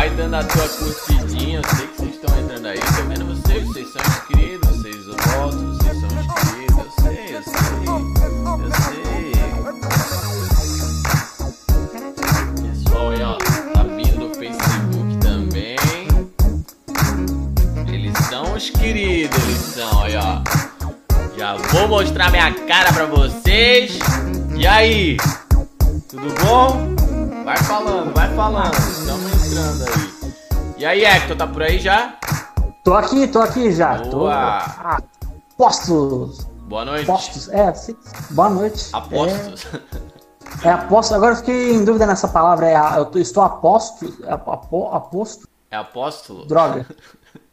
vai dando a tua curtidinha. Eu sei que vocês estão entrando aí. Tô vendo vocês, vocês são inscritos, vocês votam, vocês são inscritos. Eu sei, eu sei. Eu sei. Pessoal aí, ó. Tá vindo do Facebook também. Eles são os queridos, eles são aí, ó. Já vou mostrar minha cara pra vocês. E aí? Tudo bom? Vai falando, vai falando. E aí, Hector, tá por aí já? Tô aqui, tô aqui já. Tô... Boa. Ah, postos. Boa noite. Postos. É, sim. Boa noite. Apostos. É, é aposto. Agora eu fiquei em dúvida nessa palavra. É, eu tô- estou aposto. é apo- aposto. É apóstolo? Droga.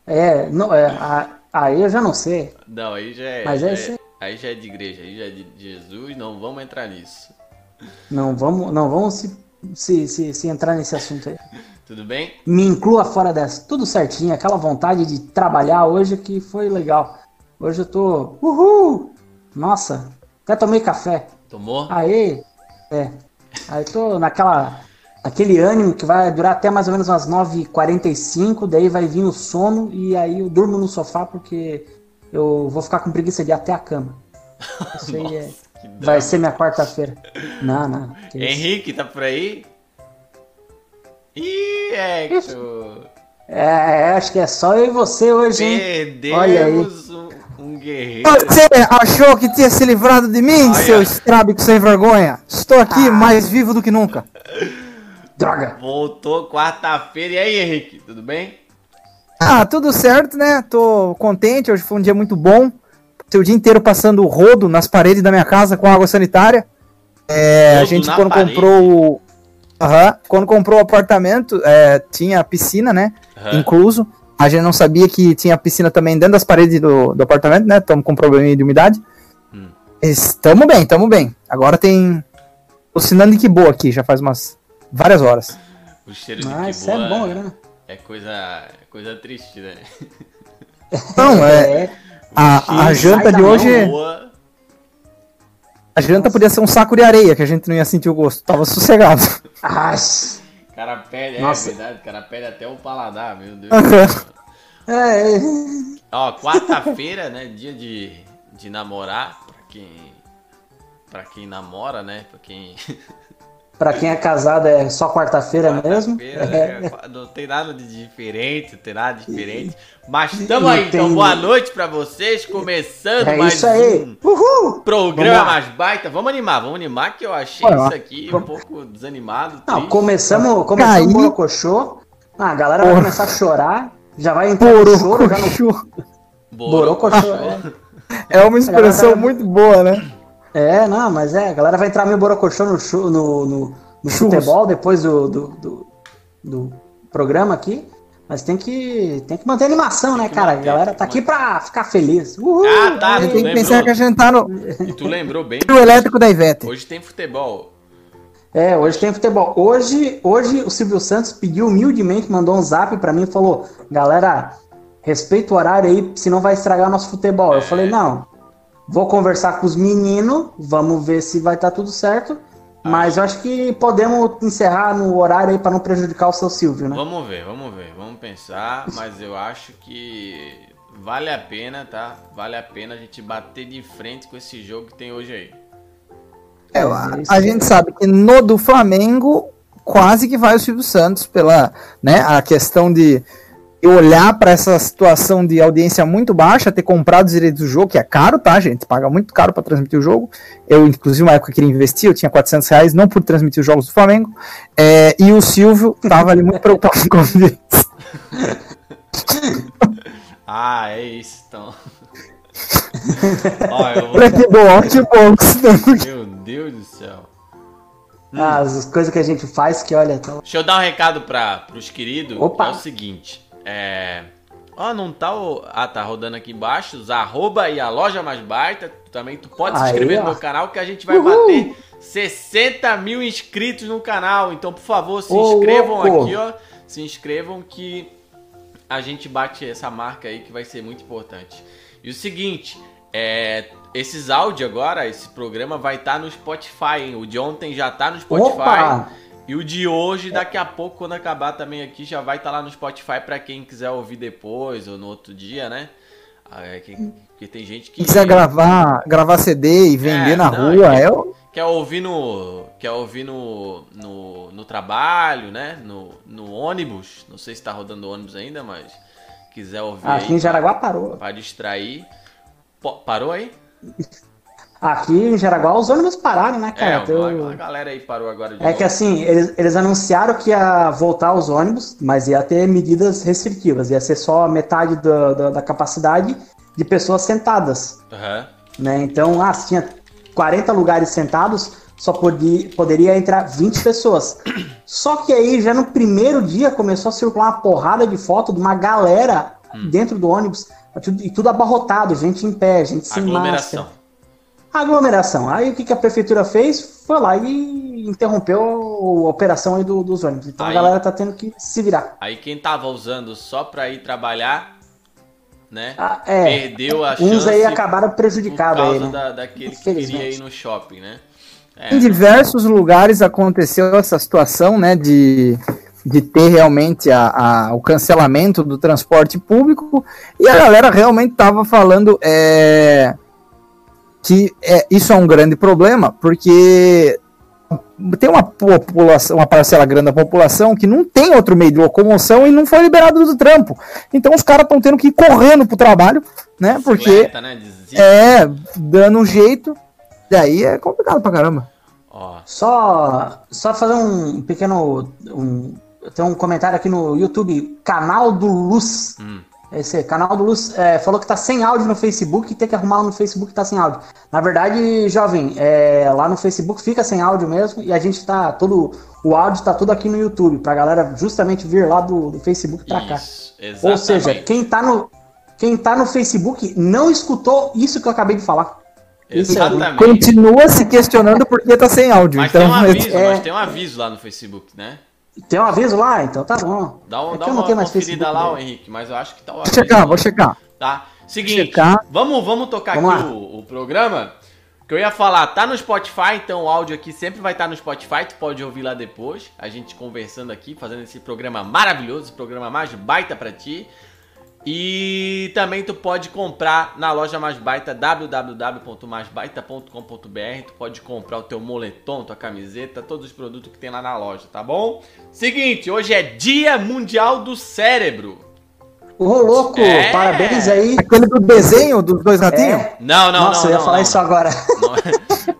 É, não, é, a- aí eu já não sei. Não, aí já é. Mas já é é- aí já é de igreja, aí já é de Jesus, não vamos entrar nisso. Não vamos, não vamos se, se, se, se entrar nesse assunto aí. Tudo bem? Me inclua fora dessa. Tudo certinho. Aquela vontade de trabalhar hoje que foi legal. Hoje eu tô. Uhul! Nossa, até tomei café. Tomou? Aí, é. Aí tô naquela. Aquele ânimo que vai durar até mais ou menos umas 9h45, daí vai vir o sono e aí eu durmo no sofá porque eu vou ficar com preguiça de ir até a cama. Isso aí é, que vai drama. ser minha quarta-feira. Não, não. Henrique, tá por aí? Ih, Hector! É, é, acho que é só eu e você hoje, hein? Olha aí. Perdemos um, um guerreiro. Você achou que tinha se livrado de mim, Olha. seu estrábico sem vergonha? Estou aqui mais vivo do que nunca. Droga. Voltou quarta-feira. E aí, Henrique, tudo bem? Ah, tudo certo, né? Tô contente, hoje foi um dia muito bom. Passei o dia inteiro passando rodo nas paredes da minha casa com água sanitária. É, a gente quando parede? comprou Aham, quando comprou o apartamento, é, tinha piscina, né? Aham. Incluso. A gente não sabia que tinha piscina também dentro das paredes do, do apartamento, né? Estamos com probleminha de umidade. Hum. Estamos bem, estamos bem. Agora tem o sinal de que boa aqui, já faz umas várias horas. O cheiro de Ah, isso que boa é bom, né? é coisa, é coisa triste, né? Não, é, a, a Sim, janta de hoje, Boa. A janta podia ser um saco de areia, que a gente não ia sentir o gosto. Tava sossegado. Ai, O cara perde, Nossa. é verdade, o cara perde até o paladar, meu Deus. é, é. Ó, quarta-feira, né? Dia de, de namorar, pra quem. Pra quem namora, né? Pra quem. Pra quem é casado é só quarta-feira mesmo. Quarta-feira, É. né, Não tem nada de diferente, não tem nada de diferente. Mas estamos aí, então Entendi. boa noite pra vocês. Começando É mais isso aí. um Uhul! programa mais baita. Vamos animar, vamos animar, que eu achei isso aqui um pouco desanimado. Não, triste. começamos, começamos Caí. o Borocochô. Ah, a galera vai começar a chorar. Já vai entrar no choro, já no Borocochô. Borocochô. É. É uma expressão Galera- muito boa, né? É, não, mas é, a galera vai entrar meio Borocochô no, no, no, no futebol depois do, do, do, do programa aqui. Mas tem que, tem que manter a animação, né, cara? A galera tá aqui pra ficar feliz. Uhul! Ah, tá, tem que lembrou. pensar que a gente tá no E tu lembrou bem. trio elétrico da Ivete. Hoje tem futebol. É, hoje tem futebol. Hoje, hoje o Silvio Santos pediu humildemente, mandou um zap pra mim e falou: galera, respeita o horário aí, senão vai estragar nosso futebol. Eu falei: não, vou conversar com os meninos, vamos ver se vai estar tudo certo. Mas eu acho que podemos encerrar no horário aí pra não prejudicar o seu Silvio, né? Vamos ver, vamos ver, vamos pensar, mas eu acho que vale a pena, tá? Vale a pena a gente bater de frente com esse jogo que tem hoje aí. É, a, a gente sabe que no do Flamengo quase que vai o Silvio Santos pela, né, a questão de olhar para essa situação de audiência muito baixa, ter comprado os direitos do jogo, que é caro, tá, gente? Paga muito caro para transmitir o jogo. Eu, inclusive, uma época queria investir, eu tinha 400 reais, não por transmitir os jogos do Flamengo. É, e o Silvio tava ali muito preocupado com audiência. Ah, é isso, então. Ó, eu vou... Olha que bom, olha que bom. Meu Deus do céu. Ah, as coisas que a gente faz que, olha, tá- Deixa eu dar um recado para pros queridos. Opa. É o seguinte, é... Ó, não tá o... Ah, tá rodando aqui embaixo, os arroba e a loja mais baita. Também tu pode se inscrever ó. no meu canal que a gente vai Uhul. bater 60 mil inscritos no canal. Então, por favor, se inscrevam aqui, ó. Se inscrevam que a gente bate essa marca aí que vai ser muito importante. E o seguinte, É, esses áudios agora, esse programa vai estar no Spotify, hein? O de ontem já tá no Spotify. Opa! E o de hoje, daqui a pouco, quando acabar também aqui, já vai estar lá no Spotify pra quem quiser ouvir depois ou no outro dia, né? Ah, é que- Porque tem gente que. Quiser gravar, gravar CD e vender É, na não, rua, é que- é o. Quer ouvir no. Quer ouvir no. no, no trabalho, né? No, no ônibus. Não sei se tá rodando ônibus ainda, mas. Quiser ouvir Aqui em Jaraguá parou. pra distrair. Po- parou aí? Aqui em Jaraguá os ônibus pararam, né, É, cara? Teu- a, galera aí parou agora de É que assim, eles, eles anunciaram que ia voltar os ônibus, mas ia ter medidas restritivas. Ia ser só metade da, da, da capacidade de pessoas sentadas. Aham. Né? Então, ah, se tinha 40 lugares sentados, só podia, poderia entrar 20 pessoas. Só que aí, já no primeiro dia, começou a circular uma porrada de foto de uma galera Hum. dentro do ônibus, e tudo abarrotado, gente em pé, gente sem máscara. Aglomeração. Aí o que, que a prefeitura fez? Foi lá e interrompeu a operação aí do- dos ônibus. Então Aí- a galera tá tendo que se virar. Aí quem tava usando só pra ir trabalhar, né? Ah, é. Perdeu a Uns chance aí acabaram por prejudicados causa aí, né? da, daquele que queria ir no shopping, né? Em diversos lugares aconteceu essa situação, né, de, de ter realmente a, a- o cancelamento do transporte público e a galera realmente estava falando é, que é, isso é um grande problema, porque tem uma população, uma parcela grande da população que não tem outro meio de locomoção e não foi liberado do trampo. Então os caras estão tendo que ir correndo pro trabalho, né? Porque né? é dando um jeito, daí é complicado pra caramba. Só, só fazer um pequeno. Um, tem um comentário aqui no YouTube, canal do Luz. hum. Esse canal do Luz é, falou que tá sem áudio no Facebook e tem que arrumar no Facebook tá sem áudio. Na verdade, jovem, é, lá no Facebook fica sem áudio mesmo e a gente tá todo. O áudio tá tudo aqui no YouTube, pra galera justamente vir lá do, do Facebook pra cá. Isso, exatamente. Ou seja, quem tá no. Quem tá no Facebook não escutou isso que eu acabei de falar. É. Exatamente. Continua se questionando porque tá sem áudio. Mas então, tem um aviso, é- mas tem um aviso lá no Facebook, né? Tem um aviso lá? Então tá bom. Dá, um, É dá que eu não uma tenho mais conferida lá, né? Henrique, mas eu acho que tá o vou aviso. checar, lá. vou checar. Tá? Seguinte, Checar. vamos, vamos tocar Vamos aqui o, o programa. Que eu ia falar, tá no Spotify, então o áudio aqui sempre vai estar no Spotify, tu pode ouvir lá depois. A gente conversando aqui, fazendo esse programa maravilhoso, esse programa mais baita pra ti. E também tu pode comprar na loja Mais Baita, www.maisbaita.com.br. Tu pode comprar o teu moletom, tua camiseta, todos os produtos que tem lá na loja, tá bom? Seguinte, hoje é Dia Mundial do Cérebro. Ô, louco, É. parabéns aí. Aquele do desenho dos dois ratinhos? É. Não, não, Nossa, não. eu ia não, falar não, isso agora. Não é,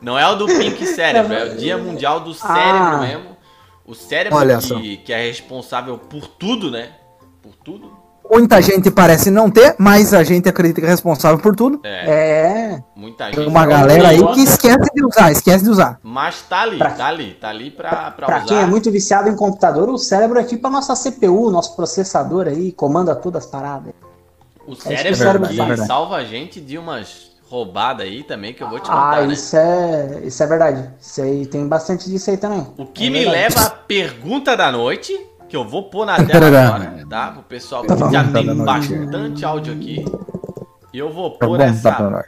não é o do Pink Cérebro, é o Dia Mundial do Cérebro Ah. mesmo. O cérebro Olha só. que, que é responsável por tudo, né? Por tudo. Muita gente parece não ter, mas a gente acredita que é responsável por tudo. É, É. muita Tem gente. uma galera aí que esquece de usar, esquece de usar. Mas tá ali, Pra- tá ali, tá ali pra, pra, Pra usar. quem é muito viciado em computador, o cérebro é tipo a nossa CPU, nosso processador aí, comanda todas as paradas. O que o cérebro cérebro que faz. salva a gente de umas roubadas aí também, que eu vou te contar, Ah, né? isso é, isso é verdade. Isso aí tem bastante disso aí também. O que É me verdade. leva à pergunta da noite, que eu vou pôr na tela agora, tá? Pro pessoal, porque já tem bastante áudio aqui. E eu vou Tá pôr bom, essa tá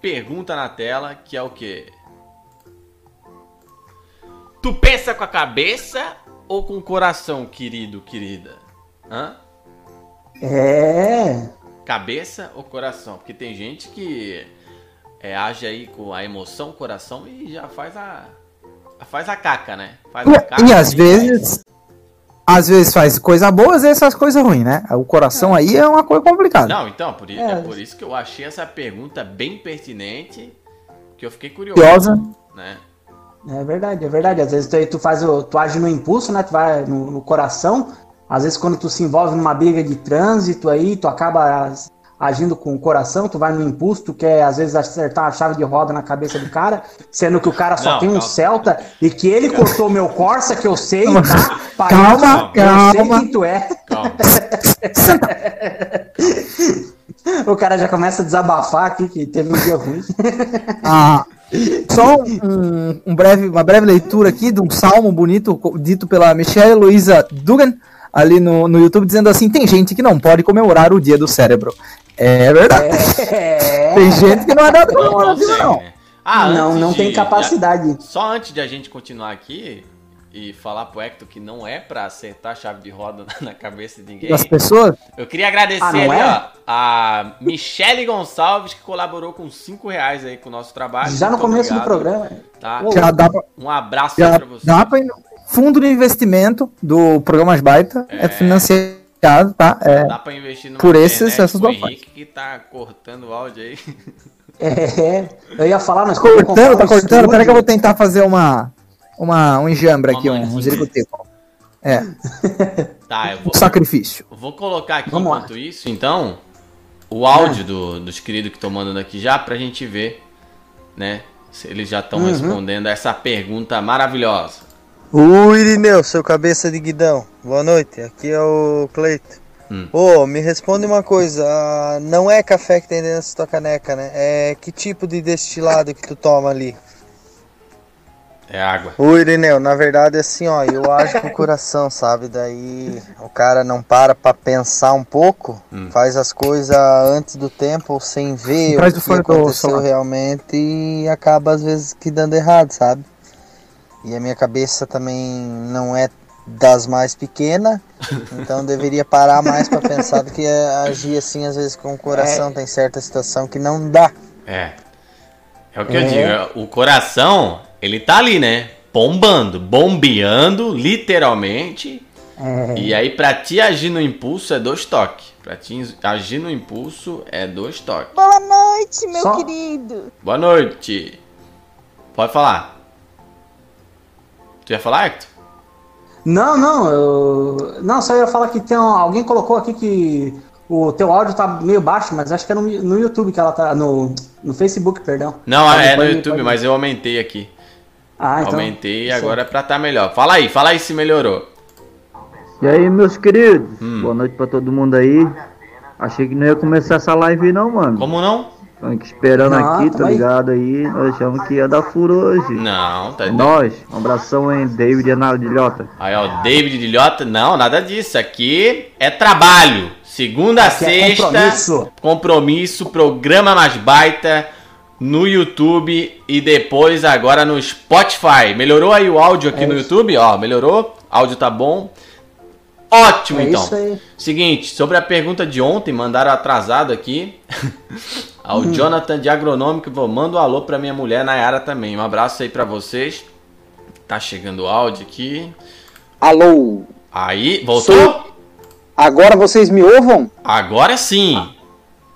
pergunta na tela, que é o quê? Tu pensa com a cabeça ou com o coração, querido, querida? Hã? É. Cabeça ou coração? Porque tem gente que é, age aí com a emoção, o coração e já faz a faz a caca, né? Faz a caca E, e às vezes, às vezes faz coisa boa, às vezes faz coisa ruim, né? O coração aí é uma coisa complicada. Não, então, por, É. é por isso que eu achei essa pergunta bem pertinente, que eu fiquei curioso, Curiosa. né? É verdade, é verdade. Às vezes tu, tu faz o, tu age no impulso, né? Tu vai no, no coração. Às vezes quando tu se envolve numa briga de trânsito aí, tu acaba agindo com o coração, tu vai no impulso, tu quer às vezes acertar a chave de roda na cabeça do cara, sendo que o cara só Não, tem um calma. Celta e que ele cortou meu Corsa, que eu sei, tá? Calma, eu sei calma. quem tu é. Calma. O cara já começa a desabafar aqui que teve um dia ruim. Ah, só um, um breve, uma breve leitura aqui de um salmo bonito dito pela Michelle Luisa Dugan ali no, no YouTube, dizendo assim: tem gente que não pode comemorar o dia do cérebro. É verdade. É. Tem gente que não é dado Não consegue, não. né? Ah, não, não tem de- capacidade. Só antes de a gente continuar aqui e falar pro Hector que não é pra acertar a chave de roda na cabeça de ninguém, Das pessoas. eu queria agradecer Ah, não ali, é? ó, a Michele Gonçalves, que colaborou com 5 reais aí com o nosso trabalho. Já no Muito começo do obrigado, programa. Tá? Já dá pra, Um abraço aí já pra você. dá pra Fundo de investimento do Programas Baita é, É. financiado, tá? É, Dá pra investir no por esses, essas o duas Henrique que tá cortando o áudio aí. É, eu ia falar, nós cortando, tá cortando. Peraí que eu vou tentar fazer uma, uma, um enjambre Uma aqui, um, um executivo. É, Tá, eu vou, um sacrifício. vou colocar aqui Vamos lá. enquanto isso, então, o áudio do- dos queridos que estão mandando aqui já pra gente ver, né? Se eles já estão Uhum. respondendo a essa pergunta maravilhosa. Oi, Irineu, seu cabeça de guidão. Boa noite, aqui é o Cleito. Hum. Ô, me responde uma coisa, ah, não é café que tem dentro dessa tua caneca, né? É que tipo de destilado que tu toma ali? É água. Ô, Irineu, na verdade assim, ó, eu acho com o coração, sabe? Daí o cara não para pra pensar um pouco, Hum. faz as coisas antes do tempo, sem ver Traz o que aconteceu realmente e acaba às vezes que dando errado, sabe? E a minha cabeça também não é das mais pequenas, então deveria parar mais pra pensar do que agir assim às vezes com o coração. Tem certa situação que não dá. É. É o que eu É. digo. é, O coração, ele tá ali, né? Bombando, bombeando, literalmente. É, E aí, pra ti agir no impulso é dois toques. Pra ti agir no impulso é dois toques. Boa noite, meu Só- querido. Boa noite. Pode falar. Tu ia falar, Hector? Não, não, eu... não, só ia falar que tem um- alguém colocou aqui que o teu áudio tá meio baixo, mas acho que é no, no YouTube que ela tá, no, no Facebook, perdão. Não, Pode- é no YouTube, pode- mas eu aumentei aqui. Ah, então. aumentei isso. agora é pra tá melhor. Fala aí, fala aí se melhorou. E aí, meus queridos? Hum. Boa noite pra todo mundo aí. Achei que não ia começar essa live não, mano. Como não? Esperando Não, aqui, tá ligado aí? Nós achamos que ia dar furo hoje. Não, tá. É nóis. Um abração aí, David Analilhota. Aí, ó, David de Lhota. Não, nada disso. Aqui é trabalho. Segunda é sexta. compromisso. compromisso, programa mais baita no YouTube e depois agora no Spotify. Melhorou aí o áudio aqui É no isso. YouTube? Ó, melhorou? Áudio tá bom? Ótimo, É então. isso aí. Seguinte, sobre a pergunta de ontem, mandaram atrasado aqui. Ao Hum. Jonathan de Agronômico, vou manda um alô pra minha mulher Nayara também. Um abraço aí pra vocês. Tá chegando o áudio aqui. Alô, Aí, voltou? Sou- agora vocês me ouvam? Agora sim.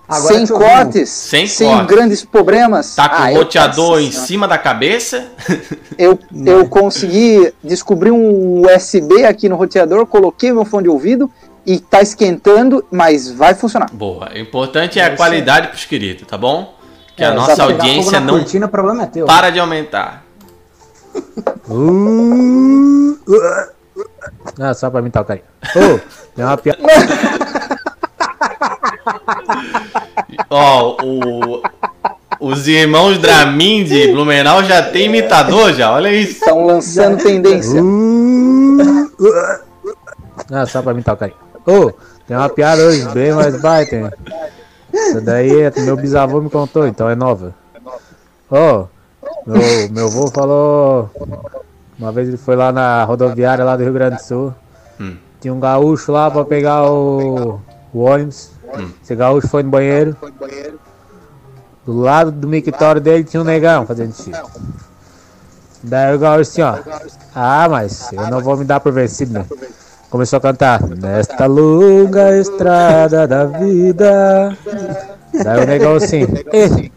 Agora sem ouvimos. cortes, Sem sem, cortes. grandes problemas. Tá com Ah, o roteador em nossa cima da cabeça? Eu, eu consegui descobrir um USB aqui no roteador, coloquei meu fone de ouvido e tá esquentando, mas vai funcionar. Boa. O importante é a É isso qualidade pros queridos, tá bom? Que a É, nossa se pegar fogo audiência não Cortina, o problema é teu. para de aumentar. Não, só pra mim tocar aí. Ô, tem uma piada. Ó, o, os irmãos Dramin de Blumenau já tem imitador já, olha isso. Estão lançando tendência. Não, só pra mim tocar aí. Ô, tem uma piada hoje, bem mais baita. hein? Essa daí é- meu bisavô me contou, então é nova. Ô, meu, meu avô falou. Uma vez ele foi lá na rodoviária lá do Rio Grande do Sul. Hum. Tinha um gaúcho lá pra pegar o, o ônibus. Esse gaúcho foi no banheiro. Do lado do mictório dele tinha um negão fazendo xixi. Daí o gaúcho assim, ó. Ah, mas eu não vou me dar por vencido, né? Começou a cantar Nesta longa estrada da vida Daí o negão assim "Eh,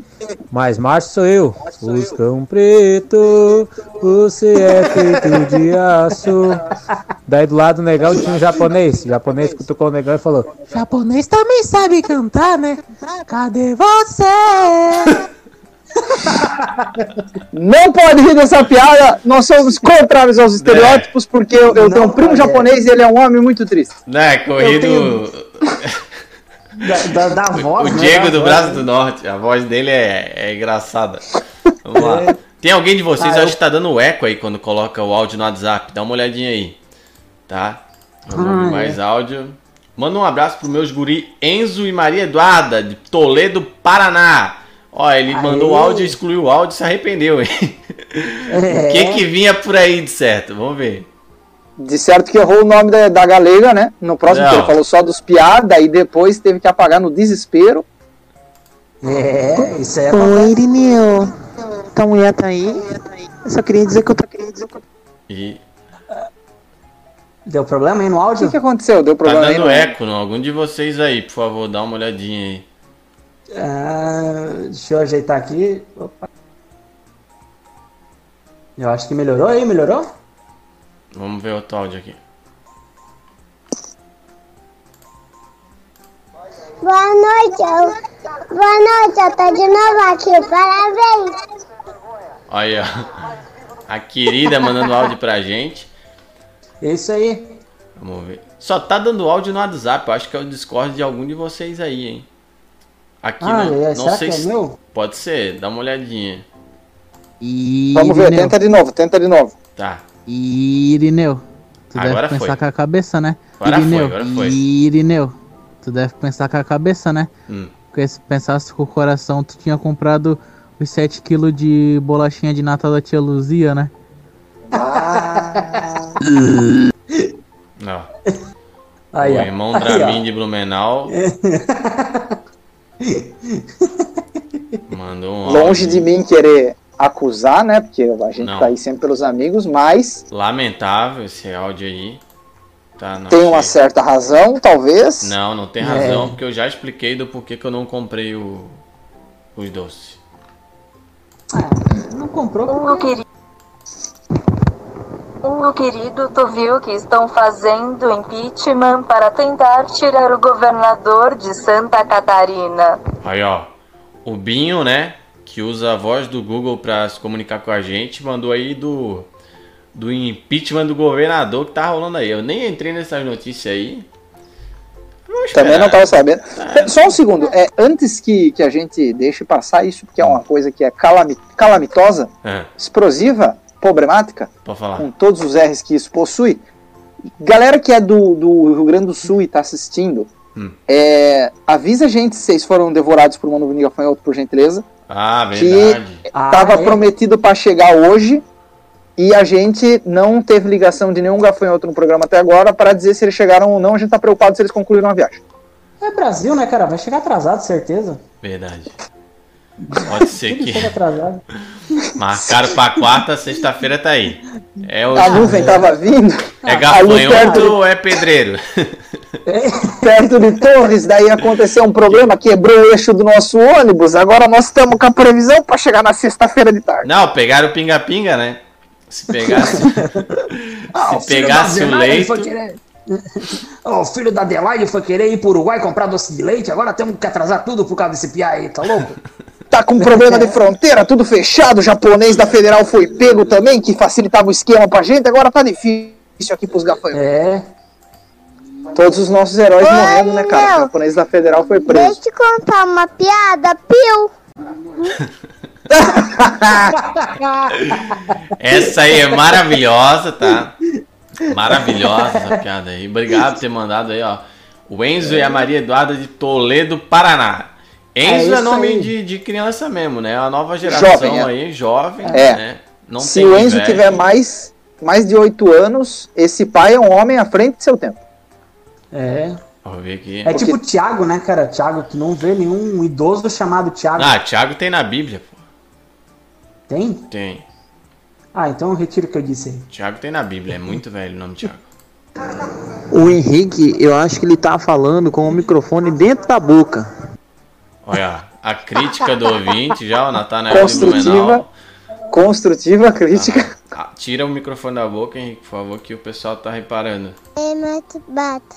Mas macho sou eu Fuscão preto Você é feito de aço Daí do lado do negão tinha um japonês O japonês cutucou o negão e falou Japonês também sabe cantar, né? Cadê você? Não pode rir dessa piada, nós somos contrários aos estereótipos, porque eu, eu Não tenho um primo é. japonês e ele é um homem muito triste. Né, corrido. Da, da, da voz, o né? Diego Da do voz, Braço do Norte, a voz dele é, é engraçada. Vamos lá. Tem alguém de vocês, Ah, eu acho que tá dando eco aí quando coloca o áudio no WhatsApp. Dá uma olhadinha aí. Tá? Vamos Ah, ouvir é. mais áudio. Manda um abraço pro meus guri Enzo e Maria Eduarda, de Toledo, Paraná. Ó, ele Aê. mandou o áudio, excluiu o áudio e se arrependeu, hein? É. O que que vinha por aí de certo? Vamos ver. De certo que errou o nome da, da galega, né? No próximo Não. que ele falou só dos piá, daí depois teve que apagar no desespero. É, isso é. Oi, Irineu. Tua mulher tá aí? Eu só queria dizer que eu tô querendo dizer que eu E Deu problema aí no O que, áudio? que aconteceu? Deu tá problema aí? dando no- eco, não? Algum de vocês aí, por favor, dá uma olhadinha aí. Ah, deixa eu ajeitar aqui. Opa. Eu acho que melhorou aí, melhorou? Vamos ver outro áudio aqui. Boa noite, eu... boa noite, eu tô de novo aqui, parabéns. Aí, ó. A querida mandando áudio pra gente. É isso aí. Vamos ver. Só tá dando áudio no WhatsApp. Eu acho que é o Discord de algum de vocês aí, hein? Aqui Ah, não, é, não será sei que é se. meu? Pode ser, dá uma olhadinha. Vamos ver, tenta de novo, tenta de novo. Tá. Irineu. Tu Agora deve pensar foi. com a cabeça, né? Agora foi, Irineu, agora foi. Irineu. Tu deve pensar com a cabeça, né? Hum. Porque se pensasse com o coração, tu tinha comprado os 7kg de bolachinha de Natal da tia Luzia, né? Não. Aí, o irmão Aí, Dramin ó. de Blumenau. Mandou um Longe áudio. de mim querer acusar, né? Porque a gente Não. tá aí sempre pelos amigos, mas Lamentável esse áudio aí. Tá, não tem uma certa razão, talvez. Não, não tem É. razão, porque eu já expliquei do porquê que eu não comprei o... os doces. Não comprou Hugo porque... querido. Hugo querido, tu viu que estão fazendo impeachment para tentar tirar o governador de Santa Catarina. Aí, ó. O Binho, né? Que usa a voz do Google pra se comunicar com a gente, mandou aí do. Do impeachment do governador que tá rolando aí. Eu nem entrei nessas notícias aí. Também não estava sabendo. Só um segundo, é, antes que, que a gente deixe passar isso, porque é uma coisa que é calami- calamitosa, É, explosiva, problemática, com todos os R's que isso possui. Galera que é do, do Rio Grande do Sul e tá assistindo, Hum. é, avisa a gente se vocês foram devorados por uma nuvem gafanhoto, por gentileza. Ah, Que verdade. Ah, tava é? prometido para chegar hoje e a gente não teve ligação de nenhum gafanhoto no programa até agora para dizer se eles chegaram ou não. A gente tá preocupado se eles concluíram a viagem. É Brasil, né, cara? Vai chegar atrasado, certeza. Verdade. Pode ser que marcaram pra quarta, sexta-feira tá aí. É, o, A nuvem tava vindo é gafanhoto perto, ou é pedreiro? perto de Torres, daí aconteceu um problema, quebrou o eixo do nosso ônibus. Agora nós estamos com a previsão para chegar na sexta-feira de tarde. Não, pegaram o pinga-pinga, né? Se pegasse, Ah, se pegasse o leito. o filho da Adelaide foi querer ir pro Uruguai comprar doce de leite, agora temos que atrasar tudo por causa desse piá aí, tá louco? Tá com problema de fronteira, tudo fechado. O japonês da federal foi pego também, que facilitava o esquema pra gente. Agora tá difícil aqui pros gafanhotos. É. Todos os nossos heróis Oi, morrendo, né, cara? O japonês da federal foi Deixa preso. eu te contar uma piada, Piu. Essa aí é maravilhosa, tá? Maravilhosa essa piada aí. Obrigado por ter mandado aí, ó. O Enzo e a Maria Eduarda de Toledo, Paraná. Enzo é, isso nome aí. de, de criança mesmo, né? A nova geração Jovem, é. aí, jovem, É. né? Não Se tem o Enzo inveja. tiver mais, mais de 8 anos, esse pai é um homem à frente de seu tempo. É. Vou ver aqui. É tipo o Thiago, né, cara? Thiago, que não vê nenhum idoso chamado Thiago. Ah, Thiago tem na Bíblia, pô. Tem? Tem. Ah, então eu retiro o que eu disse aí. Thiago tem na Bíblia, é muito velho o nome Thiago. O Henrique, eu acho que ele tá falando com o microfone dentro da boca. Olha, a crítica do ouvinte já, o Natanael de Construtiva. Blumenau. Construtiva, crítica. Ah, tira o microfone da boca, Henrique, por favor, que o pessoal tá reparando. É, mate bata.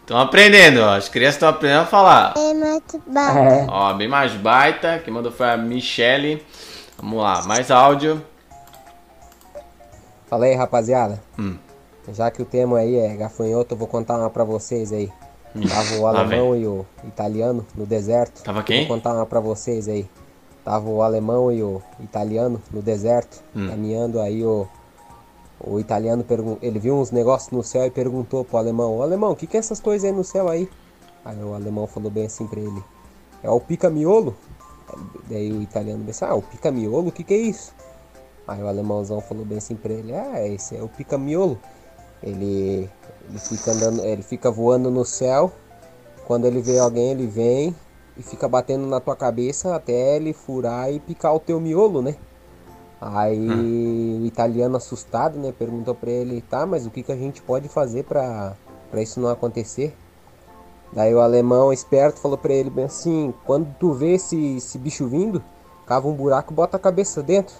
Estão aprendendo, ó. As crianças estão aprendendo a falar. É, mate bata. É. Ó, bem mais baita. Quem mandou foi a Michele. Vamos lá, mais áudio. Fala aí, rapaziada. Hum. Já que o tema aí é gafanhoto, eu vou contar uma pra vocês aí. Tava o alemão e o italiano no deserto. Tava quem? Vou contar uma pra vocês aí. Tava o alemão e o italiano no deserto, Hum. caminhando aí o o italiano pergun- ele viu uns negócios no céu e perguntou pro alemão: Ô alemão, o que, que é essas coisas aí no céu aí? Aí o alemão falou bem assim pra ele: É o pica-miolo? Daí o italiano disse: Ah, o pica-miolo, o que, que é isso? Aí o alemãozão falou bem assim pra ele: Ah, esse é o pica-miolo. Ele, ele fica andando, ele fica voando no céu. Quando ele vê alguém, ele vem e fica batendo na tua cabeça até ele furar e picar o teu miolo, né? Aí o italiano assustado, né, perguntou pra ele, tá, mas o que, que a gente pode fazer pra, pra isso não acontecer? Daí o alemão esperto falou pra ele bem assim, quando tu vê esse, esse bicho vindo, cava um buraco bota a cabeça dentro,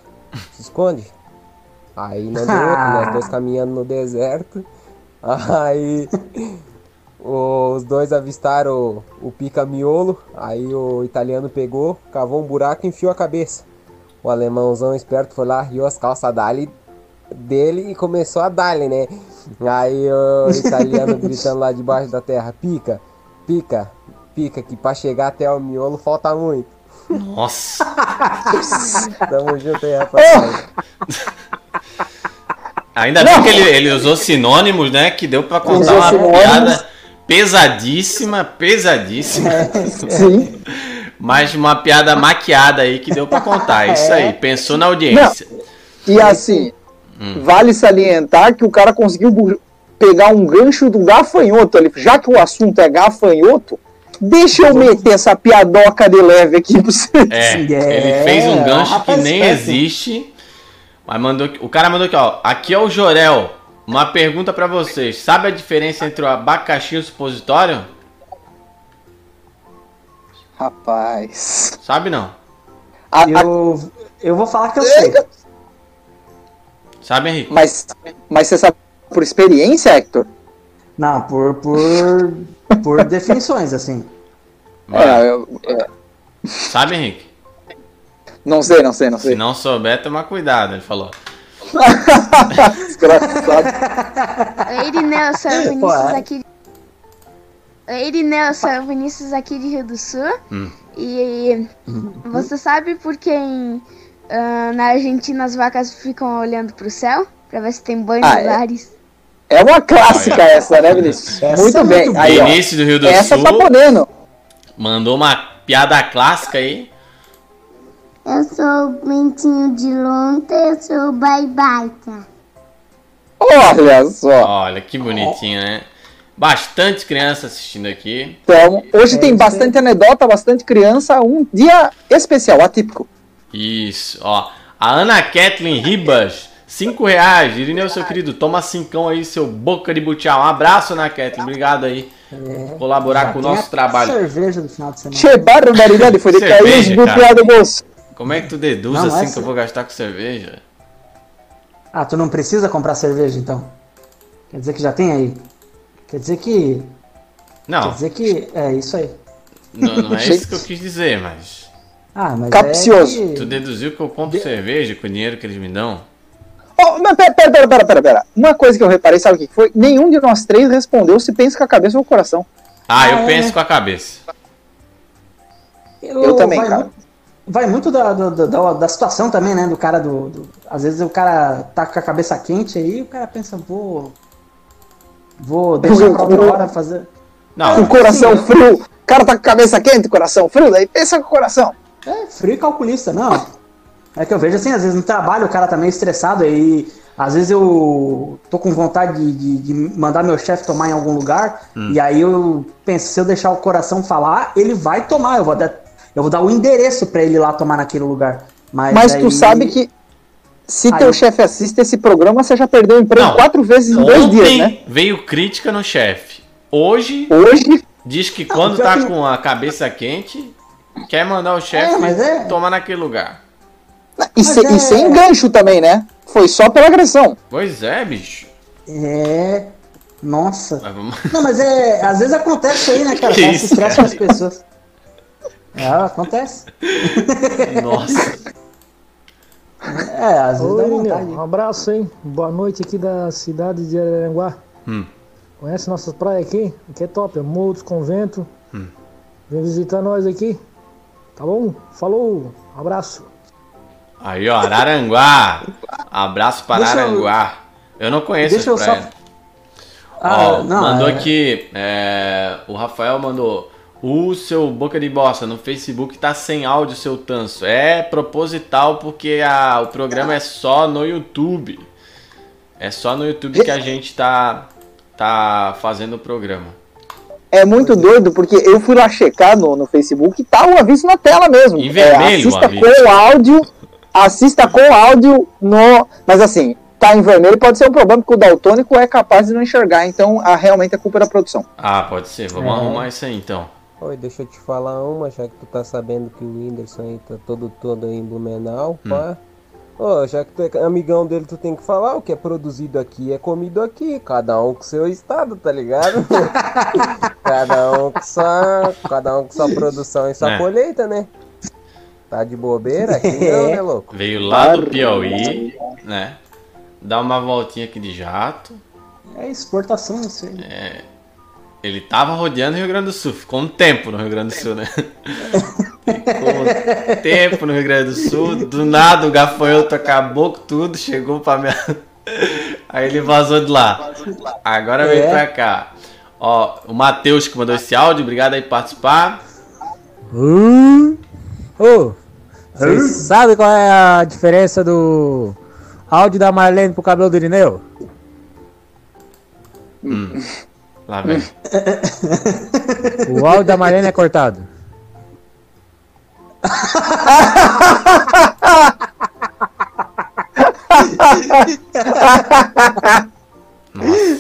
se esconde. Aí não deu outro, nós dois caminhando no deserto. Aí os dois avistaram o, o pica-miolo. Aí o italiano pegou, cavou um buraco e enfiou a cabeça. O alemãozão esperto foi lá, riu as calças dali dele e começou a dar-lhe, né? Aí o italiano gritando lá debaixo da terra: pica, pica, pica, que pra chegar até o miolo falta muito. Nossa. Tamo junto aí, rapaz. Ainda bem que ele, ele usou sinônimos, né? Que deu pra contar uma sinônimos. piada pesadíssima, pesadíssima. Sim. Mas uma piada maquiada aí que deu pra contar. É Isso aí, pensou na audiência. E assim, Hum. vale salientar que o cara conseguiu pegar um gancho do gafanhoto ali. Já que o assunto é gafanhoto, deixa eu meter essa piadoca de leve aqui pra vocês. É, ele fez um gancho que nem existe. Mas mandou, o cara mandou aqui, ó. Aqui é o Jorel. Uma pergunta pra vocês. Sabe a diferença entre o abacaxi e o supositório? Rapaz. Sabe não? Eu, eu vou falar que eu sei. Sabe, Henrique? Mas, mas você sabe por experiência, Hector? Não, por, por, por definições, assim. É, eu- é, Sabe, Henrique? Não sei, não sei, não Se sei. não souber, toma cuidado, ele falou. Desgraçado. Oi, Irineu, sou o Pô, Vinícius é. aqui. Irineu, sou o Vinícius aqui de Rio do Sul. Hum. E você sabe por que em, ah, na Argentina as vacas ficam olhando pro céu? Pra ver se tem banho Ah, nos é? ares. É uma clássica essa, né, Vinícius? Essa muito é bem. muito Aí, ó, Vinícius do Rio do essa Sul tá podendo. mandou uma piada clássica aí. Eu sou o Mentinho de Lonta, eu sou o Baibaita. Olha só. Olha que bonitinho, né? Bastante criança assistindo aqui. Então, hoje É tem isso bastante anedota, bastante criança, um dia especial, atípico. Isso, ó. A Ana Kathleen Ribas, 5 reais. Irineu, seu querido, toma cincão aí, seu boca de butiá. Um abraço, Ana Kathleen. Obrigado aí por colaborar com o nosso trabalho. cerveja do final de semana. Che barbaridade, foi de cair os cara. do bolso. Como é que tu deduz Não, assim essa- que eu vou gastar com cerveja? Ah, tu não precisa comprar cerveja, então? Quer dizer que já tem aí? Quer dizer que... Quer Não, dizer que... É isso aí. não, não é isso que eu quis dizer, mas. Ah, mas Capcioso. é que... Tu deduziu que eu compro cerveja com o dinheiro que eles me dão? Oh, mas pera, pera, pera, pera, pera, pera. Uma coisa que eu reparei, sabe o que foi? Nenhum de nós três respondeu se pensa com a cabeça ou com o coração. Ah, eu é, penso né? com a cabeça. Eu também, vai cara. Vai muito da, do- da, da situação também, né? Do cara do, do- Às vezes o cara tá com a cabeça quente aí, o cara pensa, vou. Vou deixar pra outra hora fazer. Não, Com o coração sim. frio. O cara tá com a cabeça quente, coração frio, daí pensa com o coração. É, frio e calculista, não. É que eu vejo assim, às vezes no trabalho o cara tá meio estressado aí. Às vezes eu tô com vontade de, de- de mandar meu chefe tomar em algum lugar. Hum. E aí eu penso, se eu deixar o coração falar, ele vai tomar. Eu vou dar, eu vou dar o endereço pra ele lá tomar naquele lugar. Mas, Mas aí- tu sabe que se Aí teu eu- chefe assiste esse programa, você já perdeu o emprego Não. quatro vezes em dois dias, Ontem né? veio crítica no chefe. Hoje Hoje, diz que Não, quando tá que- com a cabeça quente, quer mandar o chefe É, é- tomar naquele lugar. e, se- é- e sem gancho também, né? Foi só pela agressão. Pois é, bicho. É. Nossa. Mas vamos... Não, mas é. Às vezes acontece aí, né, cara? Isso, cara? com as pessoas. É, acontece. Nossa. É, às vezes Oi, dá vontade. um abraço, hein? Boa noite aqui da cidade de Araranguá. Hum. Conhece nossas praias aqui? Aqui é top, é Morro dos Convento. Hum. Vem visitar nós aqui. Tá bom? Falou, abraço. Aí, ó, Araranguá. Abraço para Deixa eu- Araranguá. Eu não conheço Deixa eu as só- praias. Ah, Ó, não, mandou é- aqui, é, o Rafael mandou. O seu boca de bosta no Facebook tá sem áudio, seu tanso. É proposital porque a, o programa é só no YouTube. É só no YouTube que a gente tá, tá fazendo o programa. É muito doido, porque eu fui lá checar no, no Facebook e tá o aviso na tela mesmo. Em É, vermelho o assista aviso. com áudio, assista com áudio no. Mas assim, tá em vermelho pode ser um problema, porque o daltônico é capaz de não enxergar, então a, realmente a culpa é da produção. Ah, pode ser. Vamos É. arrumar isso aí então. Oi, deixa eu te falar uma, já que tu tá sabendo que o Whindersson aí tá todo todo em Blumenau, Hum. pá. Ô, já que tu é amigão dele, tu tem que falar o que é produzido aqui é comido aqui, cada um com seu estado, tá ligado? cada um com sua, cada um com sua produção e sua É. colheita, né? Tá de bobeira aqui não, né, louco? Veio lá do Piauí, né? Dá uma voltinha aqui de jato. É exportação aí. É, ele tava rodeando o Rio Grande do Sul. Ficou um tempo no Rio Grande do Sul, né? Ficou um tempo no Rio Grande do Sul. Do nada o gafanhoto acabou com tudo, chegou pra minha. Aí ele vazou de lá. Agora veio É. pra cá. Ó, o Matheus que mandou esse áudio, obrigado aí por participar. Hum. Ô, vocês sabem qual é a diferença do áudio da Marlene pro cabelo do Irineu? Hum. Lá vem. O áudio da Marlene é cortado.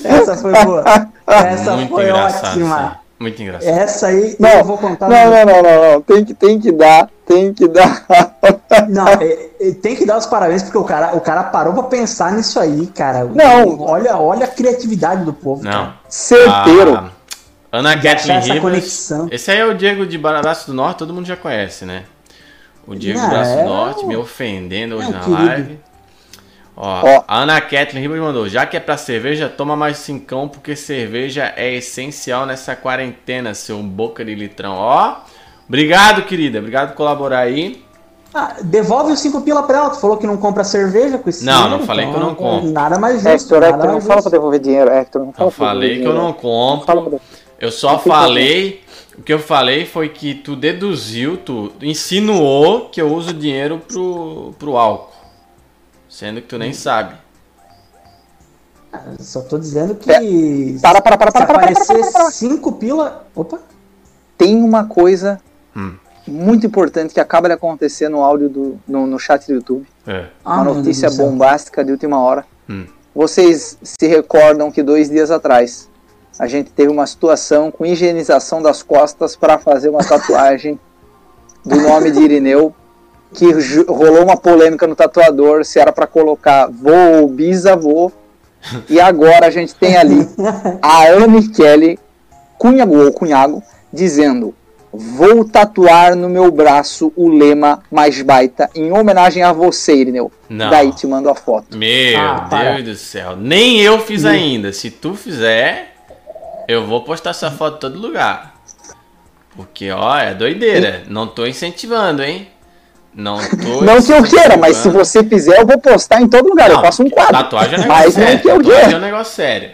Essa foi boa. Essa Muito foi engraçado. ótima. Muito engraçado. Essa aí Não, eu vou contar. Não, não, não, não, não. Tem que, tem que dar, tem que dar. Não, é- é- tem que dar os parabéns porque o cara, o cara parou pra pensar nisso aí, cara. Não. Olha, olha a criatividade do povo. Não. Certeiro. A Ana Kathleen essa conexão. Esse aí é o Diego de Baradaço do Norte, todo mundo já conhece, né? O Diego Não, do Braço é do Norte o- me ofendendo hoje é na querido. live. Ó, Ó. a Ana Kathleen Ribas mandou, já que é pra cerveja, toma mais cincão, porque cerveja é essencial nessa quarentena, seu boca de litrão. Ó, obrigado, querida, obrigado por colaborar aí. Ah, devolve os 5 pila pra ela. Tu falou que não compra cerveja com esse Não, dinheiro, não falei que eu não compro. Nada mais justo. Hector, Hector, não fala pra devolver dinheiro. Hector, não fala Eu pra falei que eu não compro. Eu só falei. O que eu falei foi que tu deduziu, tu insinuou que eu uso dinheiro pro, pro álcool. Sendo que tu nem sabe. Só tô dizendo que. Para, para, para, para, para, para, aparecer para, para, para. 5 pila. Opa! Tem uma coisa Hum. muito importante que acaba de acontecer no áudio do, no, no chat do YouTube. É. Ah, Uma meu notícia bombástica de última hora. Hum. Vocês se recordam que dois dias atrás a gente teve uma situação com higienização das costas para fazer uma tatuagem do nome de Irineu, que rolou uma polêmica no tatuador se era para colocar vô ou bisavô. E agora a gente tem ali a Anne Kelly, cunhago ou cunhago, dizendo: Vou tatuar no meu braço o lema mais baita em homenagem a você, Irineu. Não. Daí te mando a foto. Meu Ah, para. Deus do céu. Nem eu fiz ainda. Se tu fizer, eu vou postar essa foto em todo lugar. Porque, ó, é doideira. Não tô incentivando, hein? Não tô Não que eu queira, mas se você fizer, eu vou postar em todo lugar. eu Não, faço um quadro. Tatuagem é um negócio mas não que eu Tatuagem é um queira. negócio sério.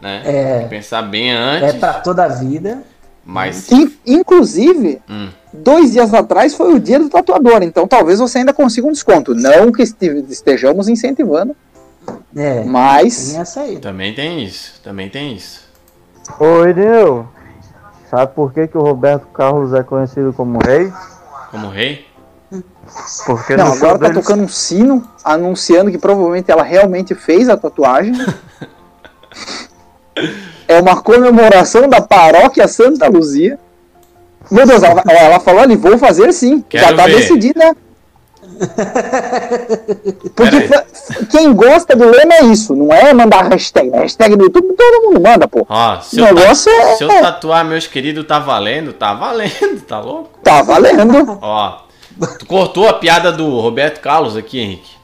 Né? É. Pensar bem É antes. pra toda a vida. Mas. In- inclusive, Hum. dois dias atrás foi o dia do tatuador, então talvez você ainda consiga um desconto. Não que este- estejamos incentivando, É. mas Tem essa aí. Também tem isso. Também tem isso. Oi, Nil. Sabe por que, que o Roberto Carlos é conhecido como rei? Como rei. Porque não, agora tá dele- tocando um sino anunciando que provavelmente ela realmente fez a tatuagem. é uma comemoração da paróquia Santa Luzia. Meu Deus, ela, ela falou ali, vou fazer sim. Já Quero tá ver. decidido, né? Porque quem gosta do lema é isso, não é mandar hashtag. Hashtag do YouTube todo mundo manda, pô. Ó, se O eu, ta- negócio é- se eu tatuar meus queridos, tá valendo? Tá valendo, tá louco? Tá valendo. Ó, tu cortou a piada do Roberto Carlos aqui, Henrique.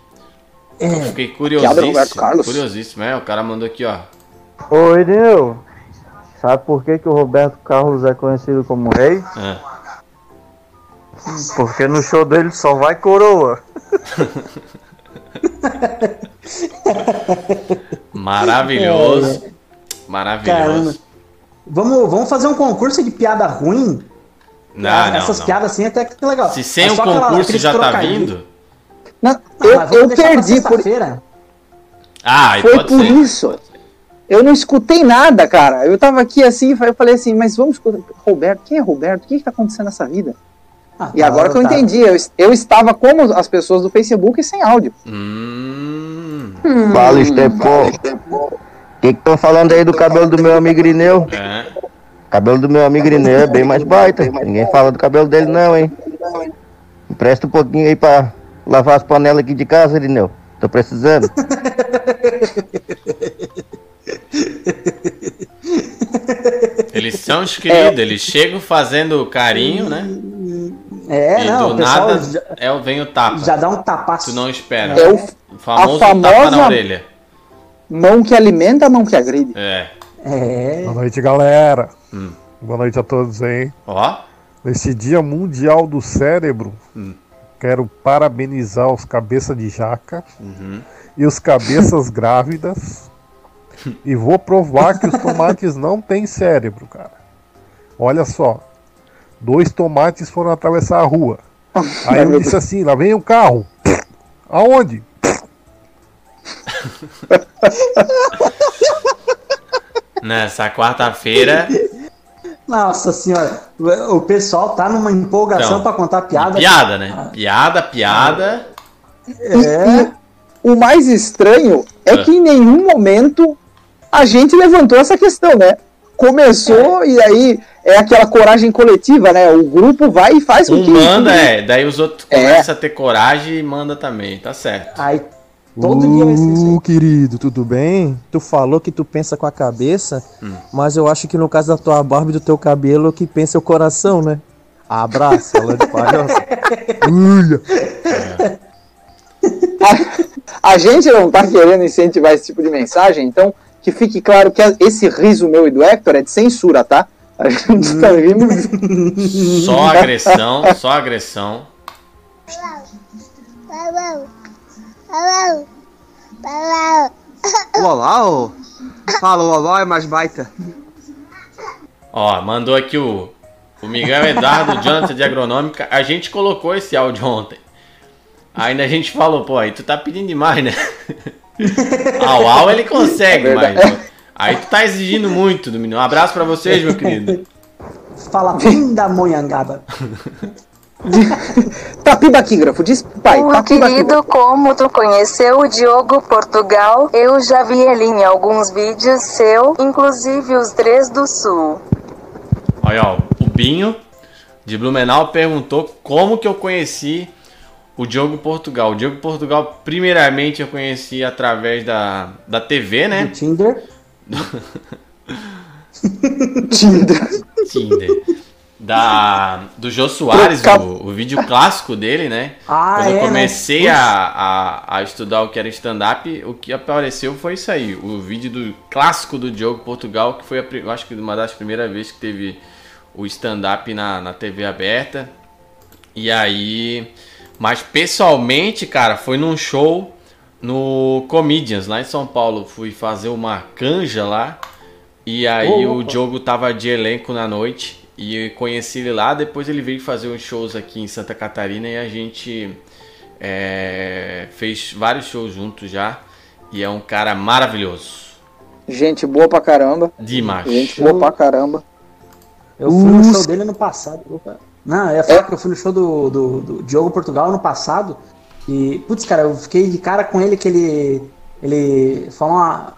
Eu fiquei Piada do curiosíssimo. Roberto Carlos? Curiosíssimo, é. O cara mandou aqui, ó. Oi, Nil. Sabe por que, que o Roberto Carlos é conhecido como rei? Ah. Porque no show dele só vai coroa. Maravilhoso. É. Maravilhoso. Caramba. Vamos, vamos fazer um concurso de piada ruim? Não, Ah, não, Essas não. piadas assim até que é legal. Se sem É o aquela- concurso aqueles já tá vindo. Não, Ah, eu, vamos eu perdi por. Ah, Foi pode por ser. isso. Eu não escutei nada, cara. Eu tava aqui assim, eu falei assim, mas vamos escutar. Roberto, quem é Roberto? O que, que tá acontecendo nessa vida? Ah, E tá, agora que eu tá. entendi, eu, eu estava como as pessoas do Facebook sem áudio. Hum. Fala, Estepô. O que estão falando aí do cabelo do meu amigo Irineu? É. Cabelo do meu amigo Irineu é bem mais baita. Ninguém fala do cabelo dele não, hein? Empresta um pouquinho aí pra lavar as panelas aqui de casa, Irineu. Tô precisando. Eles são os queridos, eles chegam fazendo carinho, né? É, e não, do nada já, é, vem o tapa. já dá um tapaço. Tu não espera. É o- o famoso a tapa na famosa- orelha. Mão que alimenta, mão que agride. É. É. Boa noite, galera. Hum. Boa noite a todos aí. Ó. Nesse Dia Mundial do Cérebro, Hum. quero parabenizar os cabeças de jaca Uhum. e os cabeças grávidas. E vou provar que os tomates não têm cérebro, cara. Olha só. Dois tomates foram atravessar a rua. Aí um disse assim, lá vem um carro. Aonde? Nessa quarta-feira. Nossa senhora, o o pessoal tá numa empolgação Então, pra contar piada. Piada, né? Piada, piada. É. O mais estranho é Ah. que em nenhum momento a gente levantou essa questão, né? Começou e aí é aquela coragem coletiva, né? O grupo vai e faz o Um que manda, é. Daí os outros É. começam a ter coragem e manda também. Tá certo. Aí todo dia vai ser isso aí. Uh, querido, tudo bem? Tu falou que tu pensa com a cabeça, Hum. mas eu acho que no caso da tua barba e do teu cabelo, que pensa é o coração, né? Abraço, falando de palhaço. Uia. A gente não tá querendo incentivar esse tipo de mensagem, então que fique claro que a- esse riso meu e do Hector é de censura, tá? A gente tá rindo. Só agressão, só agressão. Balão. Olá, ô. Fala, o Olá é mais baita. Ó, mandou aqui o, o Miguel Eduardo Jonathan de Agronômica. A gente colocou esse áudio ontem. Ainda a gente falou, pô, aí tu tá pedindo demais, né? Au, au, ele consegue, É mas. Aí tu tá exigindo muito do menino. Um abraço pra vocês, meu querido. Fala bem da monhangaba. Tapibaquígrafo, diz pai, Ô, tapibaquígrafo. querido, como tu conheceu o Diogo Portugal, eu já vi ele em alguns vídeos seu, inclusive os três do Sul. Olha, ó, o Binho de Blumenau perguntou como que eu conheci o Diogo Portugal. O Diogo Portugal, primeiramente, eu conheci através da, da TV, né? Tinder. Tinder. Tinder. Da, do Jô Soares, o, o vídeo clássico dele, né? Ah, Quando eu é, né? comecei a, a, a estudar o que era stand-up, o que apareceu foi isso aí. O vídeo do clássico do Diogo Portugal, que foi, a, eu acho que uma das primeiras vezes que teve o stand-up na, na TV aberta. E aí. Mas pessoalmente, cara, foi num show no Comedians, lá em São Paulo. Fui fazer uma canja lá. E aí Ô, o. Diogo tava de elenco na noite. E conheci ele lá. Depois ele veio fazer uns shows aqui em Santa Catarina. E a gente é, fez vários shows juntos já. E é um cara maravilhoso. Gente boa pra caramba. Demais. Gente boa pra caramba. Eu fui no show dele ano passado. Não, eu ia falar que eu fui no show do, do, do Diogo Portugal ano passado. E, putz, cara, eu fiquei de cara com ele que ele. Ele falou uma,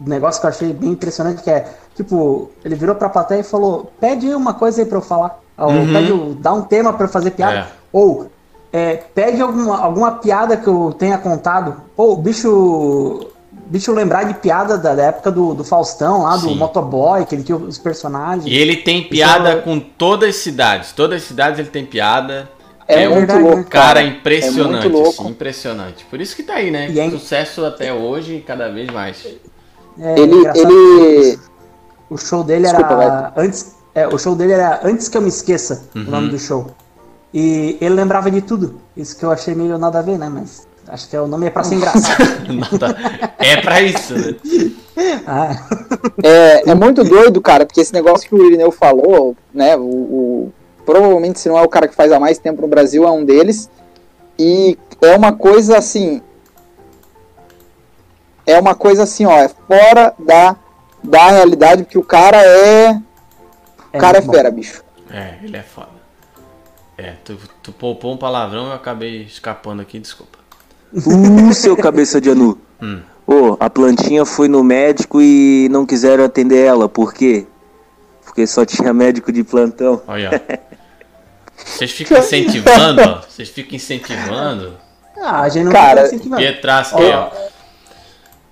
um negócio que eu achei bem impressionante, que é, tipo, ele virou pra plateia e falou, pede uma coisa aí pra eu falar. Ou Uhum. pede, dá um tema pra eu fazer piada. É. Ou é, pede alguma, alguma piada que eu tenha contado. Ou bicho. Bicho lembrar de piada da, da época do, do Faustão, lá do Sim. motoboy, que ele tinha os personagens. E ele tem piada com todas as cidades. Todas as cidades ele tem piada. É um muito louco, cara cara. impressionante, É muito louco. assim, impressionante. Por isso que tá aí, né? E é- Sucesso até hoje e cada vez mais. É, Ele- ele- O show dele Desculpa, era. Antes, é, o show dele era Antes que eu me esqueça Uhum. o nome do show. E ele lembrava de tudo. Isso que eu achei meio nada a ver, né? Mas Acho que é o nome é pra ser engraçado. Não, tá. É pra isso, né? Ah, É, é muito doido, cara, porque esse negócio que o Irineu falou, né? O, o- provavelmente, se não é o cara que faz há mais tempo no Brasil, é um deles. E é uma coisa assim. É uma coisa assim, ó, é fora da, da realidade, porque o cara é. O cara é muito bom. fera, bicho. É, ele é foda. É, tu, tu poupou um palavrão eu acabei escapando aqui, desculpa. Uh, seu cabeça de anu. Hum. Ô, a plantinha foi no médico e não quiseram atender ela. Por quê? Porque só tinha médico de plantão. Olha, ó. Vocês ficam incentivando, ó. Vocês ficam incentivando. Ah, a gente não Cara, fica incentivando. Pietraço aqui, ó.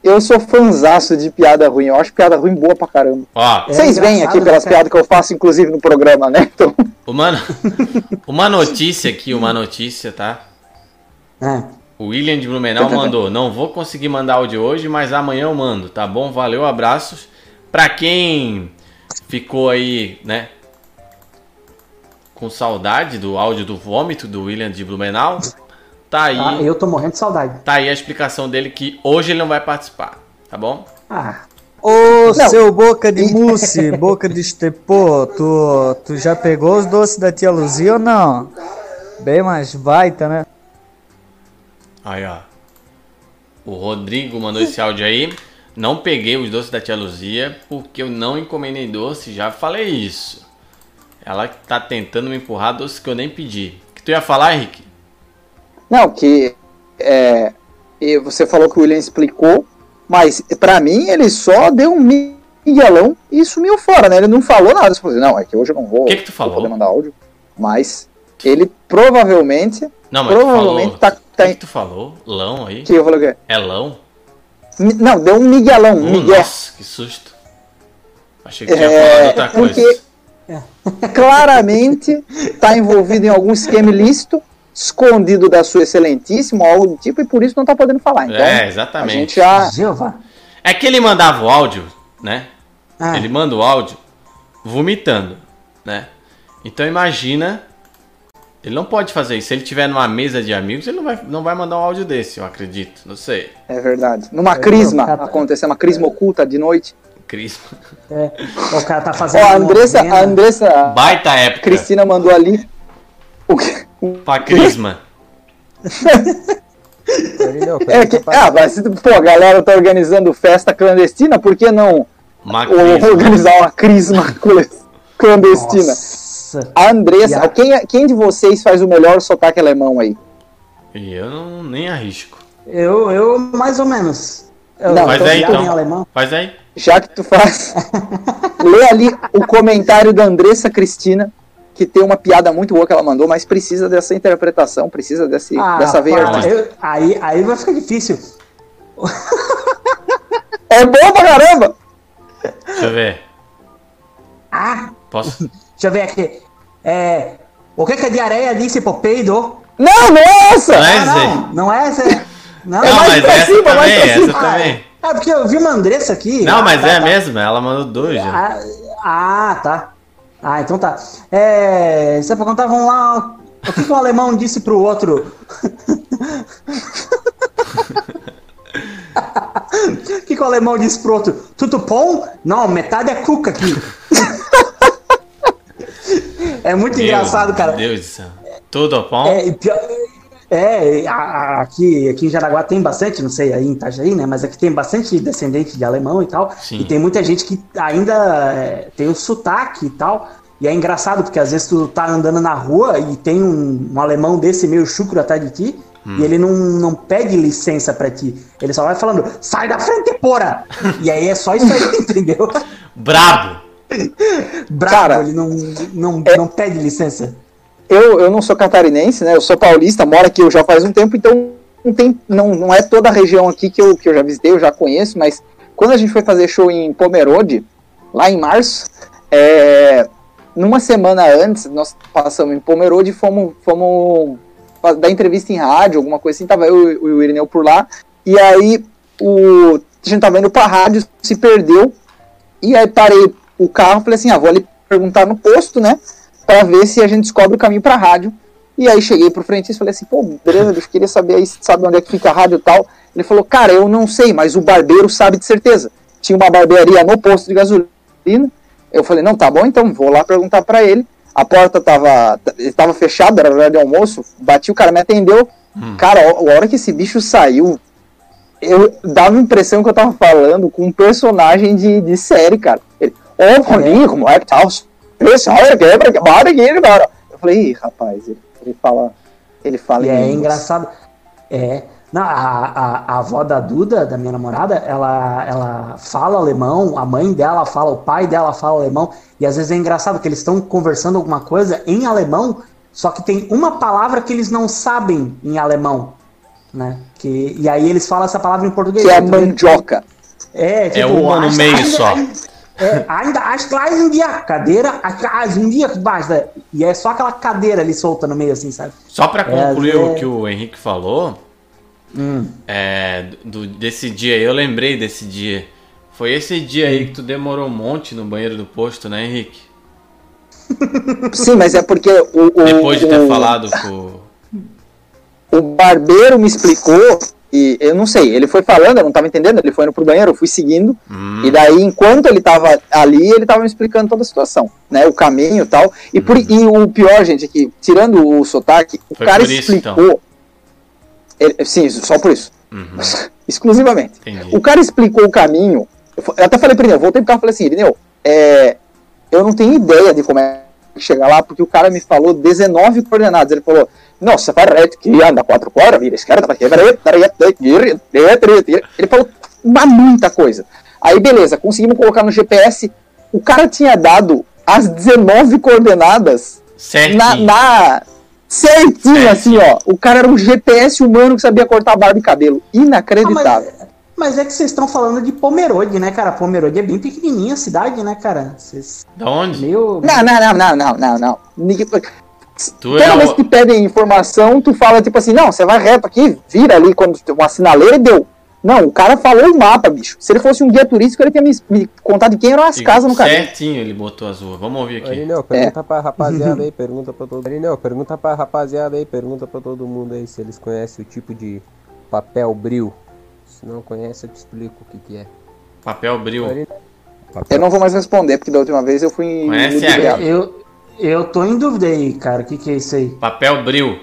Eu sou fanzaço de piada ruim. Eu acho piada ruim boa pra caramba. Ó, Vocês É veem engraçado, aqui né, pelas cara? piadas que eu faço, inclusive, no programa, né? Então, uma, uma notícia aqui, uma notícia, tá? É. O William de Blumenau mandou. Não vou conseguir mandar áudio hoje, mas amanhã eu mando, tá bom? Valeu, abraços. Pra quem ficou aí, né? Com saudade do áudio do vômito do William de Blumenau, tá aí. Ah, eu tô morrendo de saudade. Tá aí a explicação dele que hoje ele não vai participar, tá bom? Ah, Ô, Não. seu boca de mousse, boca de estepô, tu, tu já pegou os doces da tia Luzia ou não? Bem mais baita, né? Aí, ó. O Rodrigo mandou esse áudio aí. Não peguei os doces da tia Luzia porque eu não encomendei doce, já falei isso. Ela tá tentando me empurrar doce que eu nem pedi. O que tu ia falar, Henrique? Não, que é, e você falou que o William explicou, mas pra mim ele só deu um miguelão e sumiu fora, né? Ele não falou nada. Você falou assim, não, é que hoje eu não vou, O que que tu vou falou? poder mandar áudio. Mas ele provavelmente, Não, mas tu provavelmente falou. tá, tá O que, que tu falou? Lão aí? Que eu falei o quê? É lão? Mi- Não, deu um miguelão, um Hum, migué. nossa, que susto. Achei que tinha É, falado outra porque- coisa. Claramente tá envolvido em algum esquema ilícito, escondido da sua excelentíssima, ou algo do tipo, e por isso não tá podendo falar. Então, É, a exatamente. gente já... Jeová. É que ele mandava o áudio, né? Ah. Ele manda o áudio vomitando, né? Então imagina. Ele não pode fazer isso. Se ele tiver numa mesa de amigos, ele não vai, não vai mandar um áudio desse, eu acredito. Não sei. É verdade. Numa crisma cara, tá- acontecer, uma crisma oculta de noite. Cris. É, o cara tá Ó, fazendo. a Andressa, a Andressa Baita época. Cristina mandou ali. O quê? Pra Crisma. É que, ah, mas pô, a galera tá organizando festa clandestina, por que não ou organizar uma crisma clandestina? Nossa. A Andressa, a- quem, é- quem de vocês faz o melhor sotaque alemão aí? Eu não, nem arrisco. Eu, eu, mais ou menos. Eu, Não, Faz aí então. em alemão. Faz aí. Já que tu faz, lê ali o comentário da Andressa Cristina, que tem uma piada muito boa que ela mandou, mas precisa dessa interpretação, precisa desse, Ah, dessa veia artística. eu- aí, aí vai ficar difícil. É bom pra caramba! Deixa eu ver. Ah, Posso? deixa eu ver aqui. É, o que que a diarreia disse pro peido? Não, não é essa! Não é Ah, esse aí. não, não é essa. Não, Não, mais mas pra essa cima, mais também, pra essa cima. também. É porque eu vi uma Andressa aqui. Não, Ah, mas tá, é tá. mesmo. Ela mandou dois já. Ah, ah, tá. Ah, então tá. É, você contar, vamos lá. O que, que um alemão disse pro outro? O que, que o alemão disse pro outro? Tudo bom? Não, metade é cuca aqui. é muito Meu engraçado, cara. Deus do céu. Tudo bom? É, pior- é, aqui, aqui em Jaraguá tem bastante, não sei aí em Itajaí, né? Mas aqui tem bastante descendente de alemão e tal. Sim. E tem muita gente que ainda é, tem o sotaque e tal. E é engraçado, porque às vezes tu tá andando na rua e tem um, um alemão desse meio chucro atrás de ti. Hum. E ele não, não pede licença pra ti. Ele só vai falando, sai da frente, porra! e aí é só isso aí, entendeu? Brabo. Bravo, Cara, ele não, não, é- não pede licença. Eu, eu não sou catarinense, né? Eu sou paulista, moro aqui eu já faz um tempo, então não, tem, não, não é toda a região aqui que eu, que eu já visitei, eu já conheço, mas quando a gente foi fazer show em Pomerode, lá em março, é, numa semana antes, nós passamos em Pomerode e fomos, fomos dar entrevista em rádio, alguma coisa assim, tava eu e o Irineu por lá, e aí o, a gente tava indo pra rádio, se perdeu, e aí parei o carro, falei assim, ah, vou ali perguntar no posto, né? Pra ver se a gente descobre o caminho pra rádio. E aí cheguei pro frentista e falei assim, pô, beleza, bicho, queria saber aí, sabe onde é que fica a rádio e tal. Ele falou, cara, eu não sei, mas o barbeiro sabe de certeza. Tinha uma barbearia no posto de gasolina. Eu falei, não, tá bom, então vou lá perguntar pra ele. A porta tava, tava fechada, era hora de almoço. Bati, o cara me atendeu. Cara, a a hora que esse bicho saiu, eu dava a impressão que eu tava falando com um personagem de, de série, cara. Ele, ô, Paulinho, como é que tá? Pessoal, quebra, que bora aqui, cara. Eu falei, ih, rapaz, ele, ele fala. Ele fala E é engraçado. É. Não, a, a, a avó da Duda, da minha namorada, ela, ela fala alemão, a mãe dela fala, o pai dela fala alemão, e às vezes é engraçado que eles estão conversando alguma coisa em alemão, só que tem uma palavra que eles não sabem em alemão, né? Que, e aí eles falam essa palavra em português. Que é mandioca. É, tipo, É uma no meio só. É, ainda as clases de cadeira, as um dia basta. E é só aquela cadeira ali solta no meio, assim, sabe? Só pra É, concluir é- o que o Henrique falou, Hum. é, do, desse dia aí, eu lembrei desse dia. Foi esse dia aí que tu demorou um monte no banheiro do posto, né, Henrique? Sim, mas é porque o. o Depois de ter o- falado com. o barbeiro me explicou e eu não sei, ele foi falando, eu não tava entendendo, ele foi indo pro banheiro, eu fui seguindo, Hum. e daí enquanto ele tava ali, ele tava me explicando toda a situação, né, o caminho e tal, e, por, e o pior, gente, é que, tirando o sotaque, o Foi cara isso, explicou, então. ele- sim, só por isso, Uhum. exclusivamente, Entendi. o cara explicou o caminho, eu, eu até falei pra ele, eu voltei pro carro e falei assim, Irineu, é, eu não tenho ideia de como é que chega lá, porque o cara me falou 19 coordenadas. Ele falou, você vai reto, que anda quatro quadras, vira esquerda, vai. Ele falou uma muita coisa. Aí, beleza, conseguimos colocar no GPS. O cara tinha dado as 19 coordenadas Certinho. na, na- certinho, assim, ó. O cara era um GPS humano que sabia cortar barba e cabelo. Inacreditável. Mas é que vocês estão falando de Pomerode, né, cara? Pomerode é bem pequenininha a cidade, né, cara? Vocês... Da onde? Meio... Não, não, não, não, não, não, não. Ninguém- Tu Toda é vez o- que pedem informação, tu fala tipo assim, não, você vai reto aqui, vira ali quando tem uma sinaleira e deu. Não, o cara falou o mapa, bicho. Se ele fosse um guia turístico, ele tinha me, me contado de quem eram as casas no caminho. Certinho ele botou as ruas. Vamos ouvir aqui. Arineu, pergunta pra rapaziada aí, pergunta pra todo Arineu, pergunta pra rapaziada aí, pergunta pra todo mundo aí se eles conhecem o tipo de papel bril. Se não conhece, eu te explico o que que é. Papel bril. Eu não vou mais responder, porque da última vez eu fui Conhece, ludibriado. Eu, eu tô em dúvida aí, cara. O que, que é isso aí? Papel bril.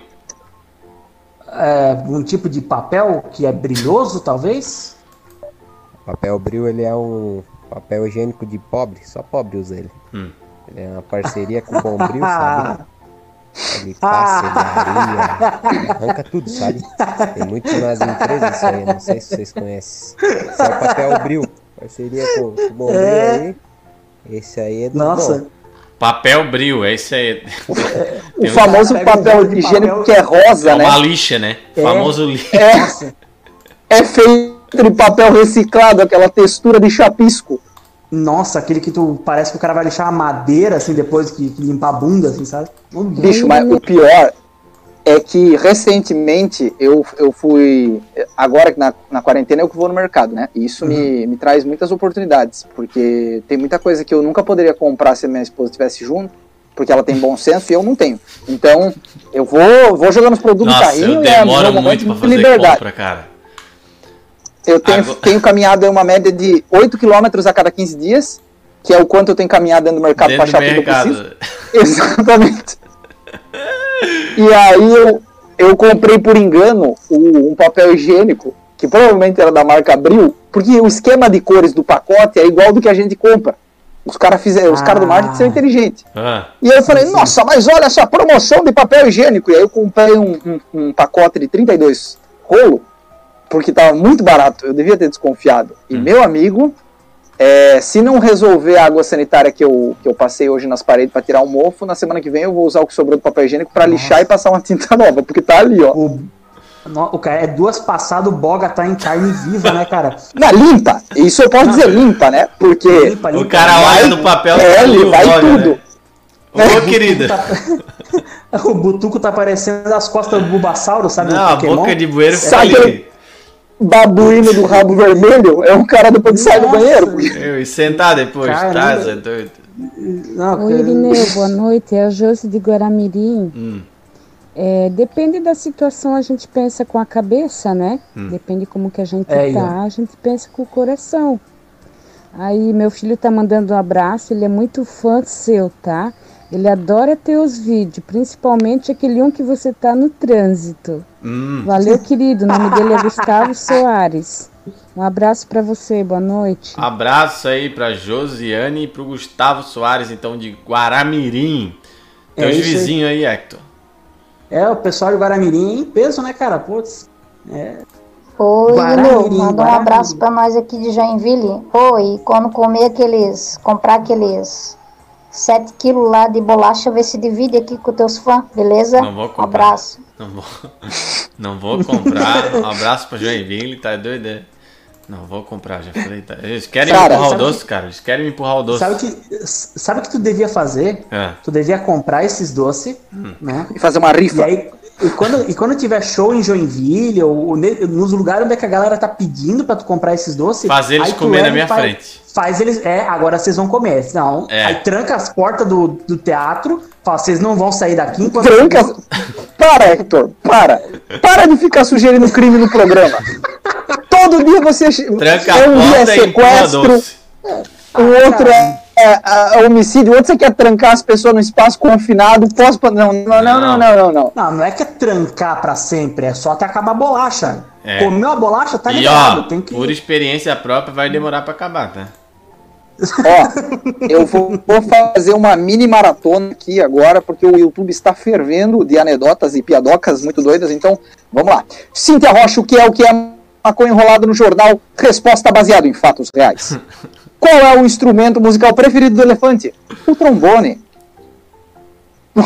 É um tipo de papel que é brilhoso, talvez? Papel bril, ele é um papel higiênico de pobre, só pobre usa ele. Hum. Ele é uma parceria com o Bombril, sabe? Ele passa, ele arranca tudo, sabe? Tem muito nas empresas isso aí, não sei se vocês conhecem. Esse é o papel bril, parceria com, com o Bombril É. aí. Esse aí é do Nossa. bom. Papel bril, é isso aí. O Tem um- famoso um papel de higiênico papel. que é rosa, É né? uma lixa, né? É. Famoso lixa. É, é feito de papel reciclado, aquela textura de chapisco. Nossa, aquele que tu parece que o cara vai deixar a madeira assim depois que, que limpar a bunda, assim, sabe? Bicho, mas o pior é que recentemente eu, eu fui. Agora que na, na quarentena eu que vou no mercado, né? E isso me, me traz muitas oportunidades, porque tem muita coisa que eu nunca poderia comprar se a minha esposa estivesse junto, porque ela tem bom senso e eu não tenho. Então, eu vou, vou jogando os produtos no Nossa, carrinho eu e é demoro meu muito momento pra fazer liberdade. compra, cara. Eu tenho, Agora- tenho caminhado em uma média de 8 km a cada 15 dias, que é o quanto eu tenho caminhado dentro do mercado do achar tudo que eu preciso. Exatamente. E aí eu, eu comprei por engano o- um papel higiênico, que provavelmente era da marca Abril, porque o esquema de cores do pacote é igual do que a gente compra. Os caras fizeram, os caras do marketing são inteligentes. Ah, E aí eu falei, nossa, mas olha essa promoção de papel higiênico. E aí eu comprei um, um- um pacote de 32 rolo, porque tava muito barato, eu devia ter desconfiado. E meu amigo, é, se não resolver a água sanitária que eu, que eu passei hoje nas paredes para tirar o mofo, na semana que vem eu vou usar o que sobrou do papel higiênico para lixar e passar uma tinta nova, porque tá ali, ó. No- O cara é duas passadas, o boga tá em carne viva, né, cara? Na limpa, isso eu posso dizer limpa, né? Porque O cara olha no papel é, tá ele ali, vai olha, tudo. né? Ô, querida. O Butuco tá parecendo as costas do Bulbasauro, sabe? Não, a boca de bueiro fica Sabe. Babuíno do rabo vermelho é um cara depois de sair do banheiro. Eu, e sentar depois, tá? É doido. Não, Irineu, boa noite. É a Josi de Guaramirim. Hum. É, depende da situação, a gente pensa com a cabeça, né? Hum. Depende como que a gente É, tá, Ian. a gente pensa com o coração. Aí meu filho tá mandando um abraço, ele é muito fã seu, tá? Ele adora teus vídeos, principalmente aquele um que você tá no trânsito. Hum. Valeu, querido. O nome dele é Gustavo Soares. Um abraço pra você, boa noite. Abraço aí pra Josiane e pro Gustavo Soares, então, de Guaramirim. É Teus aí. vizinhos aí, Hector. É, o pessoal de Guaramirim em peso, né, cara? Putz. É. Oi, Guaramirim, meu, manda um abraço pra nós aqui de Joinville. Oi, quando comer aqueles, comprar aqueles 7 quilos lá de bolacha, vê se divide aqui com teus fãs, beleza? Não vou comprar. Abraço. Não vou, não vou comprar. Um abraço pra Joinville, tá doido? é? Não vou comprar, já falei. Tá. Eles querem Cara, me empurrar o doce, que- cara. Eles querem me empurrar o doce. Sabe o que, sabe que tu devia fazer? É. Tu devia comprar esses doces, né? E fazer uma rifa. E aí, e quando, e quando tiver show em Joinville, ou, ou nos lugares onde é que a galera tá pedindo pra tu comprar esses doces, Fazer eles comer na minha faz- frente. Faz eles. É, agora vocês vão comer. Não. É. Aí tranca as portas do, do teatro, fala, vocês não vão sair daqui enquanto. Tranca. Para, Hector, para. Para de ficar sugerindo crime no programa. Todo dia você. Tranca a um dia é e empurra sequestro, doce. o outro é, é, é homicídio, outro você quer trancar as pessoas no espaço confinado, pós. Não, não, não, não, não, não, não. Não, não é que é trancar pra sempre, é só até acabar a bolacha. É. Comeu a bolacha, tá e ligado. ó, tem que... por experiência própria, vai demorar pra acabar, tá? Ó, eu vou, vou fazer uma mini maratona aqui agora, porque o YouTube está fervendo de anedotas e piadocas muito doidas, então vamos lá. Cíntia Rocha, o que é o que é maconha enrolado no jornal? Resposta baseada em fatos reais. Qual é o instrumento musical preferido do elefante? O trombone.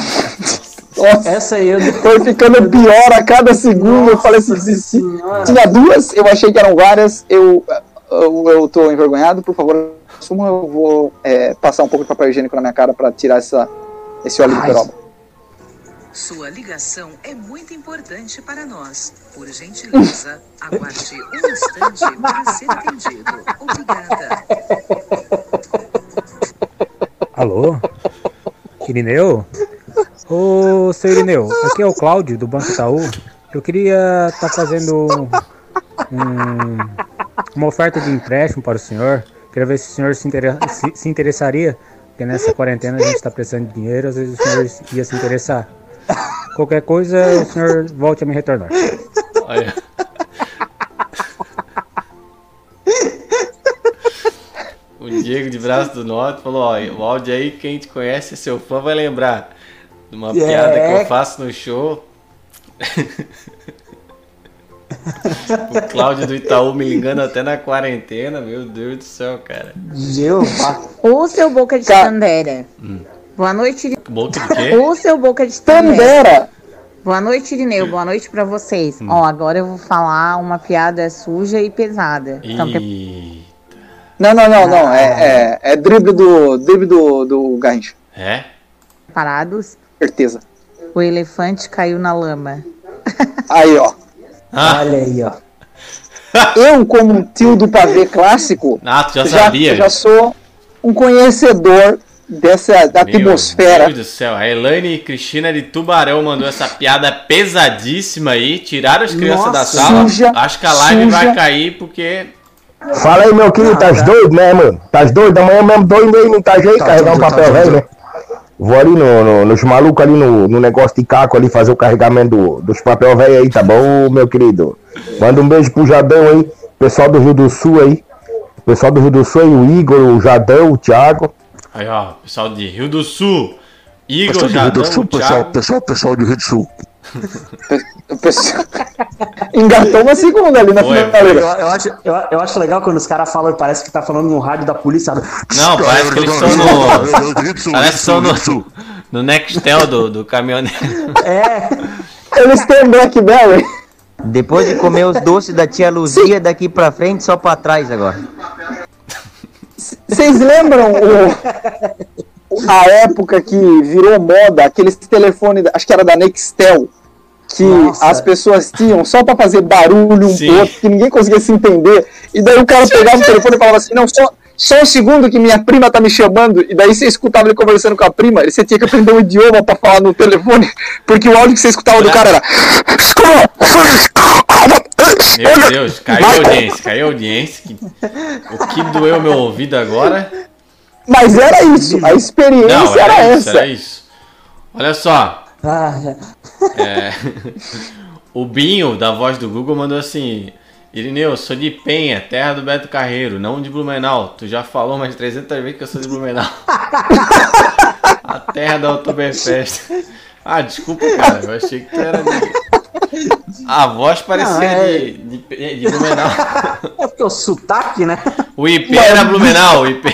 Nossa, Essa aí eu... foi ficando pior a cada segundo. Eu falei assim, se- se- tinha duas, eu achei que eram várias. Eu, eu, eu tô envergonhado, por favor, assuma. Eu vou é, passar um pouco de papel higiênico na minha cara para tirar essa, esse óleo de Ai. peroba. Sua ligação é muito importante para nós. Por gentileza, aguarde um instante para ser atendido. Obrigada. Alô? Irineu? Ô, seu Irineu, aqui é o Cláudio do Banco Itaú. Eu queria estar fazendo um- uma oferta de empréstimo para o senhor. Queria ver se o senhor se, intere- se- se interessaria, porque nessa quarentena a gente está precisando de dinheiro, às vezes o senhor ia se interessar. Qualquer coisa, o senhor volte a me retornar. Olha. O Diego de Braço do Norte falou: ó, o áudio aí, quem te conhece, seu fã, vai lembrar de uma É. piada que eu faço no show. o Cláudio do Itaú me ligando até na quarentena, meu Deus do céu, cara. Jeová. Ô, seu boca de Tandera. Boa noite, Iri- Boca de quê? Ô, seu boca de Tandera. Boa noite, Irineu. Boa noite pra vocês. Hum. Ó, agora eu vou falar uma piada suja e pesada. Então, E... Não, não, não, não. É, é, é drible do, drible do, do Garrincha. É? preparados? Certeza. O elefante caiu na lama. Aí, ó. Olha aí, ó. Eu, como um tio do pavê clássico, Ah, já sabia. já sou um conhecedor dessa da Meu atmosfera. Deus do céu, a Elaine Cristina de Tubarão mandou essa piada pesadíssima aí. Tiraram as crianças da Nossa. sala. Suja, Acho que a live suja. vai cair porque. Fala aí, meu querido, tás doido, né, mano? Tás doido? Amanhã mesmo doido aí no Itajaí, Tá carregar um doido, tá papel doido. velho, né? Vou ali no, no- nos malucos ali no, no negócio de caco ali fazer o carregamento do- dos papel velho aí, tá bom, meu querido? Manda um beijo pro Jadão aí, pessoal do Rio do Sul aí. Pessoal do Rio do Sul aí, o Igor, o Jadão, o Thiago. Aí, ó, pessoal de Rio do Sul. Igor, Pessoal de Rio do Sul, pessoal, pessoal, pessoal do Rio do Sul. Engatou uma segunda ali na Eu, finaleira. eu acho, eu, eu acho legal quando os caras falam, parece que tá falando no rádio da polícia. Não, parece que eles estão no. Parece que estão no, no Nextel do, do caminhoneiro. É. Eles têm Blackberry. Depois de comer os doces da tia Luzia, daqui pra frente, só pra trás agora. Vocês lembram o, a época que virou moda, aqueles telefones, acho que era da Nextel, que Nossa. as pessoas tinham só pra fazer barulho um outro, que ninguém conseguia se entender. E daí o cara pegava o telefone e falava assim: não, só, só um segundo que minha prima tá me chamando, e daí você escutava ele conversando com a prima, e você tinha que aprender um idioma pra falar no telefone, porque o áudio que você escutava do cara era. Meu Deus, caiu a audiência, caiu a audiência. O que doeu meu ouvido agora? Mas era isso, a experiência Não, era, era isso, essa. era isso. Olha só. Ah, É, o Binho, da voz do Google, mandou assim: Irineu, sou de Penha, terra do Beto Carreiro, não de Blumenau. Tu já falou mais 300 vezes que eu sou de Blumenau. A terra da Oktoberfest. Ah, desculpa, cara, eu achei que tu era de. A voz parecia Não, é- de, de, de Blumenau. É porque o sotaque, né? O IP era Blumenau, o IP.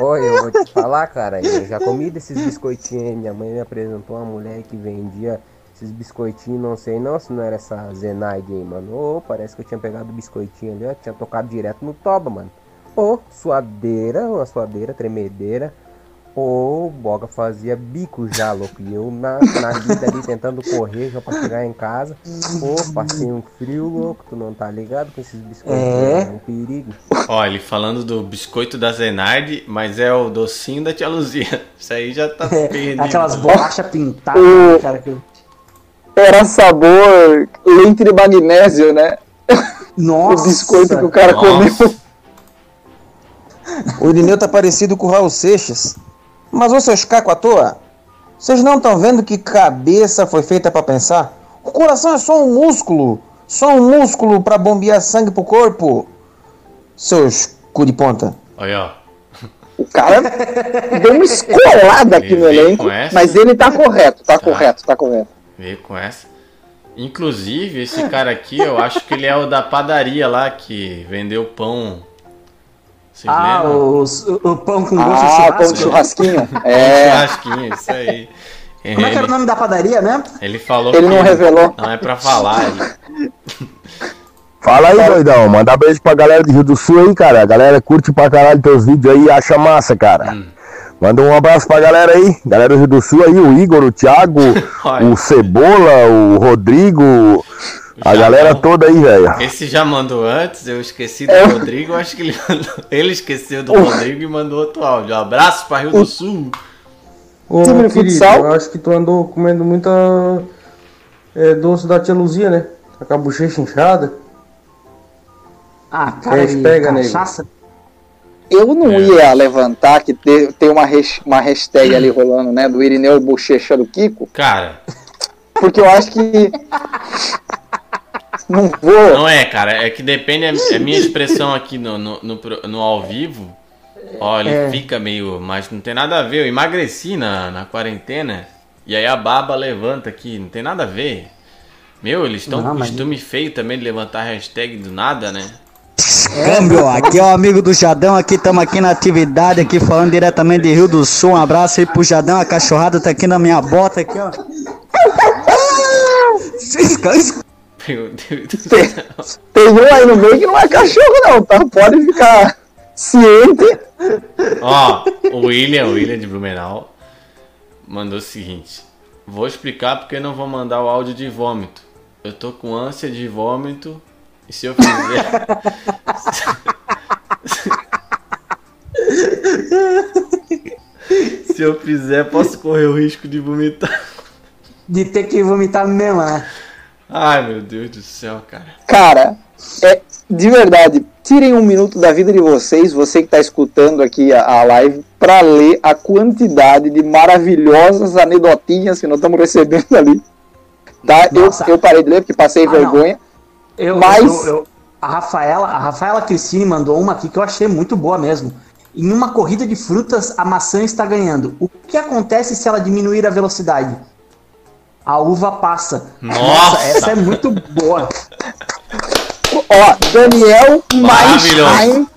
Oi, eu vou te falar, cara, eu já comi desses biscoitinhos aí. Minha mãe me apresentou uma mulher que vendia esses biscoitinhos, não sei não se não era essa Zenaide aí, mano. Ô, parece que eu tinha pegado o biscoitinho ali, ó, tinha tocado direto no toba, mano. Ô, suadeira, uma suadeira, tremedeira. Ô, o Boga fazia bico já, louco. E eu na, na vida ali tentando correr já pra chegar em casa. Ô, passei um frio, louco. Tu não tá ligado com esses biscoitinhos? É. um perigo. Ó, ele falando do biscoito da Zenardi, mas é o docinho da tia Luzia. Isso aí já tá perdido. Aquelas bolachas pintadas, O- cara. Que... Era sabor leite de magnésio, né? Nossa. O biscoito que o cara Nossa. comeu. O Irineu tá parecido com o Raul Seixas. Mas ô seus cacos à toa, vocês não estão vendo que cabeça foi feita pra pensar? O coração é só um músculo. Só um músculo pra bombear sangue pro corpo. Seus cu de ponta. Olha, ó. O cara deu uma escolada aqui no elenco, com essa? mas ele tá correto, tá correto, tá correto. Veio com essa. Inclusive, esse cara aqui, eu acho que ele é o da padaria lá que vendeu pão. Vocês Ah, o, o pão com gosto de Ah, churrasco. pão de churrasquinho. É. churrasquinho, isso aí. Como é que era o nome da padaria mesmo? Ele falou Ele que não revelou. Não é pra falar. ele- Fala aí, doidão. Manda beijo pra galera do Rio do Sul aí, cara. A galera curte pra caralho teus vídeos aí e acha massa, cara. Manda um abraço pra galera aí. Galera do Rio do Sul aí, o Igor, o Thiago, o Cebola, o Rodrigo. A galera toda aí, velho. Esse já mandou antes, eu esqueci do É. Rodrigo, eu acho que ele mandou. Ele esqueceu do Rodrigo e mandou outro áudio. Abraço pra Rio do Sul. Ô, querido, futsal? eu acho que tu andou comendo muita é, doce da tia Luzia, né? Tá com a bochecha inchada. Ah, cara, de pega, cachaça. Eu não É. ia levantar que te- tem uma, res- uma hashtag ali rolando, né? Do Irineu Bochecha do Kiko, Cara, porque eu acho que. Não vou. não é, cara, é que depende, é é minha expressão aqui no, no, no, no ao vivo. Ó, ele É. fica meio. Mas não tem nada a ver, eu emagreci na, na quarentena. E aí a baba levanta aqui, não tem nada a ver. Meu, eles estão com mas- costume feio também de levantar hashtag do nada, né? Câmbio, aqui é o amigo do Jadão, aqui estamos aqui na atividade, aqui falando diretamente de Rio do Sul. Um abraço aí pro Jadão, a cachorrada tá aqui na minha bota aqui, ó. Meu Deus do céu. Tem um aí no meio que não é cachorro, não, tá? Pode ficar ciente. Ó, o William, o William de Blumenau, mandou o seguinte: Vou explicar porque não vou mandar o áudio de vômito. Eu tô com ânsia de vômito e se eu fizer. se eu fizer, posso correr o risco de vomitar. De ter que vomitar mesmo, né? Ai meu Deus do céu, cara. Cara, é de verdade, tirem um minuto da vida de vocês, você que tá escutando aqui a, a live, pra ler a quantidade de maravilhosas anedotinhas que nós estamos recebendo ali. Tá? Eu, eu parei de ler porque passei Ah, vergonha. Eu, Mas- eu- eu- a Rafaela, a Rafaela Cristine mandou uma aqui que eu achei muito boa mesmo. Em uma corrida de frutas, a maçã está ganhando. O que acontece se ela diminuir a velocidade? A uva passa. Nossa! essa é muito boa. Ó, Daniel Maravilhoso. Maisheim.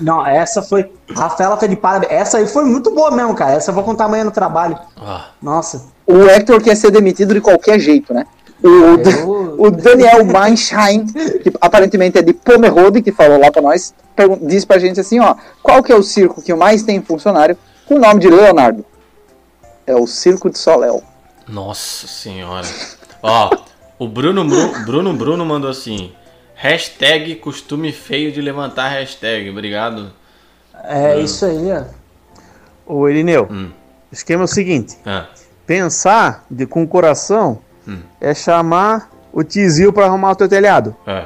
Não, essa foi. Rafaela tá de parabéns. Essa aí foi muito boa mesmo, cara. Essa eu vou contar amanhã no trabalho. Ah, Nossa. O Hector quer ser demitido de qualquer jeito, né? O, o Daniel Maisheim, que aparentemente é de Pomerode, que falou lá pra nós, disse pra gente assim, ó, qual que é o circo que mais tem funcionário com o nome de Leonardo? É o Circo de Soléu. Nossa senhora. Ó, o Bruno, Bru- Bruno Bruno mandou assim: Hashtag costume feio de levantar hashtag. Obrigado. É isso aí, ó. Ô Irineu, Hum. o esquema é o seguinte: Ah. pensar de, com o coração Hum. é chamar o tizil pra arrumar o teu telhado. É.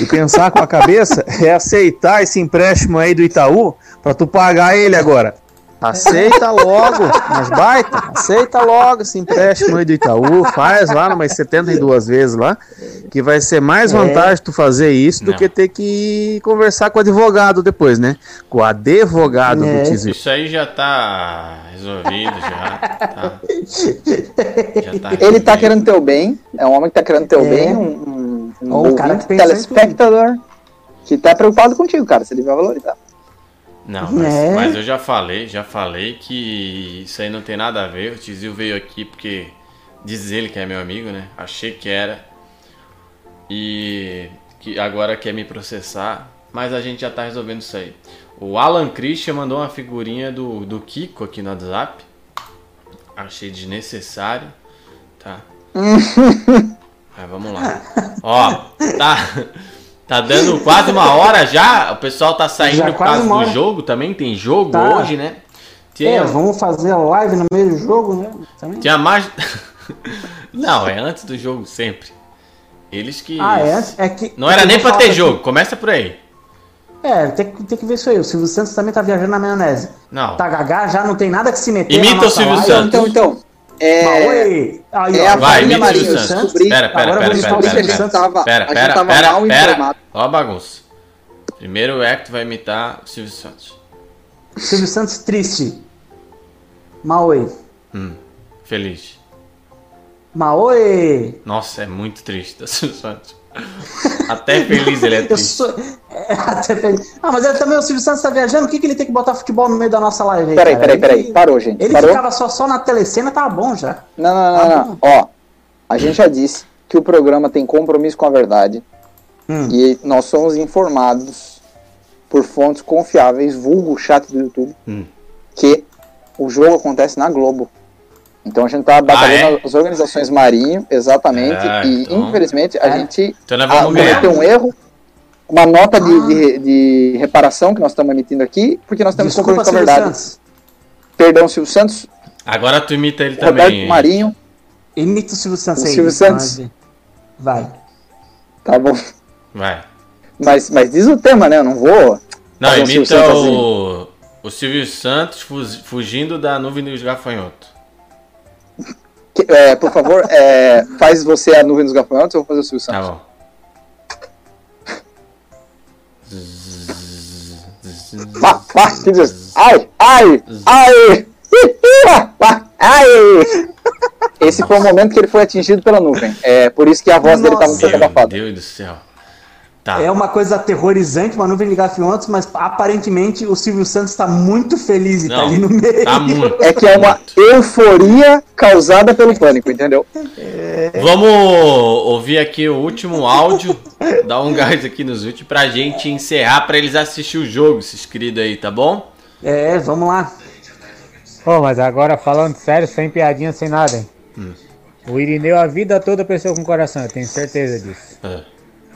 E pensar com a cabeça é aceitar esse empréstimo aí do Itaú pra tu pagar ele agora. Aceita logo, mas baita, aceita logo esse empréstimo aí do Itaú, faz lá umas 72 vezes lá, que vai ser mais É. vantagem tu fazer isso do Não. que ter que conversar com o advogado depois, né? Com o advogado É. do tizil. Isso aí já tá resolvido, já. Tá. Já tá Ele tá querendo teu bem, é um homem que tá querendo teu É. bem, um, um, um o cara que telespectador, que tá preocupado contigo, cara, se ele vai valorizar. Não, mas, É. mas eu já falei, já falei que isso aí não tem nada a ver. O Tizil veio aqui porque diz ele que é meu amigo, né? Achei que era. E que agora quer me processar. Mas a gente já tá resolvendo isso aí. O Alan Christian mandou uma figurinha do, do Kiko aqui no WhatsApp. Achei desnecessário. Tá. Mas vamos lá. Ó, tá. Tá dando quase uma hora já. O pessoal tá saindo Já por quase causa do jogo também. Tem jogo Tá. hoje, né? É, Tinha, vamos fazer a live no meio do jogo, né? Também. tinha mais. Não, é antes do jogo sempre. Eles que. Ah, é? É que. Não era eu nem pra ter jogo. Começa por aí. É, tem, que- tem que ver isso aí. O Silvio Santos também tá viajando na maionese. Não. Tá gagá, já não tem nada que se meter. Imita na o Silvio live. Santos. Então, então, é, aí, é ó, a Vai, família Marinho. Santos. Descobri, Pera, pera, agora pera, pera, imitar o pera, Silvio pera. Santos. Tava- Pera, pera, tava pera, mal pera. informado. Ó a bagunça. Primeiro o Hector vai imitar o Silvio Santos. Silvio Santos triste. Maoi. Hum, feliz. Maoi. Nossa, é muito triste o Silvio Santos. Até feliz ele é Eu triste. sou. É, até feliz. Ah, mas ele também, o Silvio Santos tá viajando. Por que, que ele tem que botar futebol no meio da nossa live aí? Peraí, peraí, peraí. Ele- Parou, gente. Ele Parou? ficava só, só na telecena, tava bom já. Não, não, não, não. Ó, a gente já disse que o programa tem compromisso com a verdade Hum. e nós somos informados por fontes confiáveis, vulgo o chat do YouTube, Hum. que o jogo acontece na Globo. Então a gente tá batalhando é? as organizações Marinho, exatamente, É, e então- infelizmente a gente Então ah, cometeu um erro, uma nota de, de, de reparação que nós estamos emitindo aqui, porque nós temos Desculpa, com a Silvio verdade. Santos. Perdão, Silvio Santos, Agora tu imita ele Roberto também. Marinho, Imita o Silvio Santos O aí. Silvio Santos. Vai. tá bom. Vai. Mas, mas diz o tema, né? Eu não vou. Não, fazer um Silvio imita Santos assim. o, o Silvio Santos fugindo da nuvem dos gafanhotos. Que- é, por favor, é, faz você a nuvem dos gafanhotos, eu vou fazer o Silvio Tá Santos. bom. Vá, vá, que diz? Ai, ai, ai, ai. Esse foi o momento que ele foi atingido pela nuvem. É por isso que a voz dele estava um pouco Meu abafada. Deus do céu. Tá. É uma coisa aterrorizante, uma nuvem de gafanhotos, mas aparentemente o Silvio Santos tá muito feliz e tá Não, ali no meio. tá muito. É que é uma euforia causada pelo pânico, entendeu? Vamos ouvir aqui o último áudio. Dá um gás aqui nos últimos pra gente encerrar, pra eles assistir o jogo, esses queridos aí, tá bom? É, vamos lá. Ô, mas agora falando sério, sem piadinha, sem nada, hein? Hum. O Irineu a vida toda pensou com o coração, eu tenho certeza disso. É.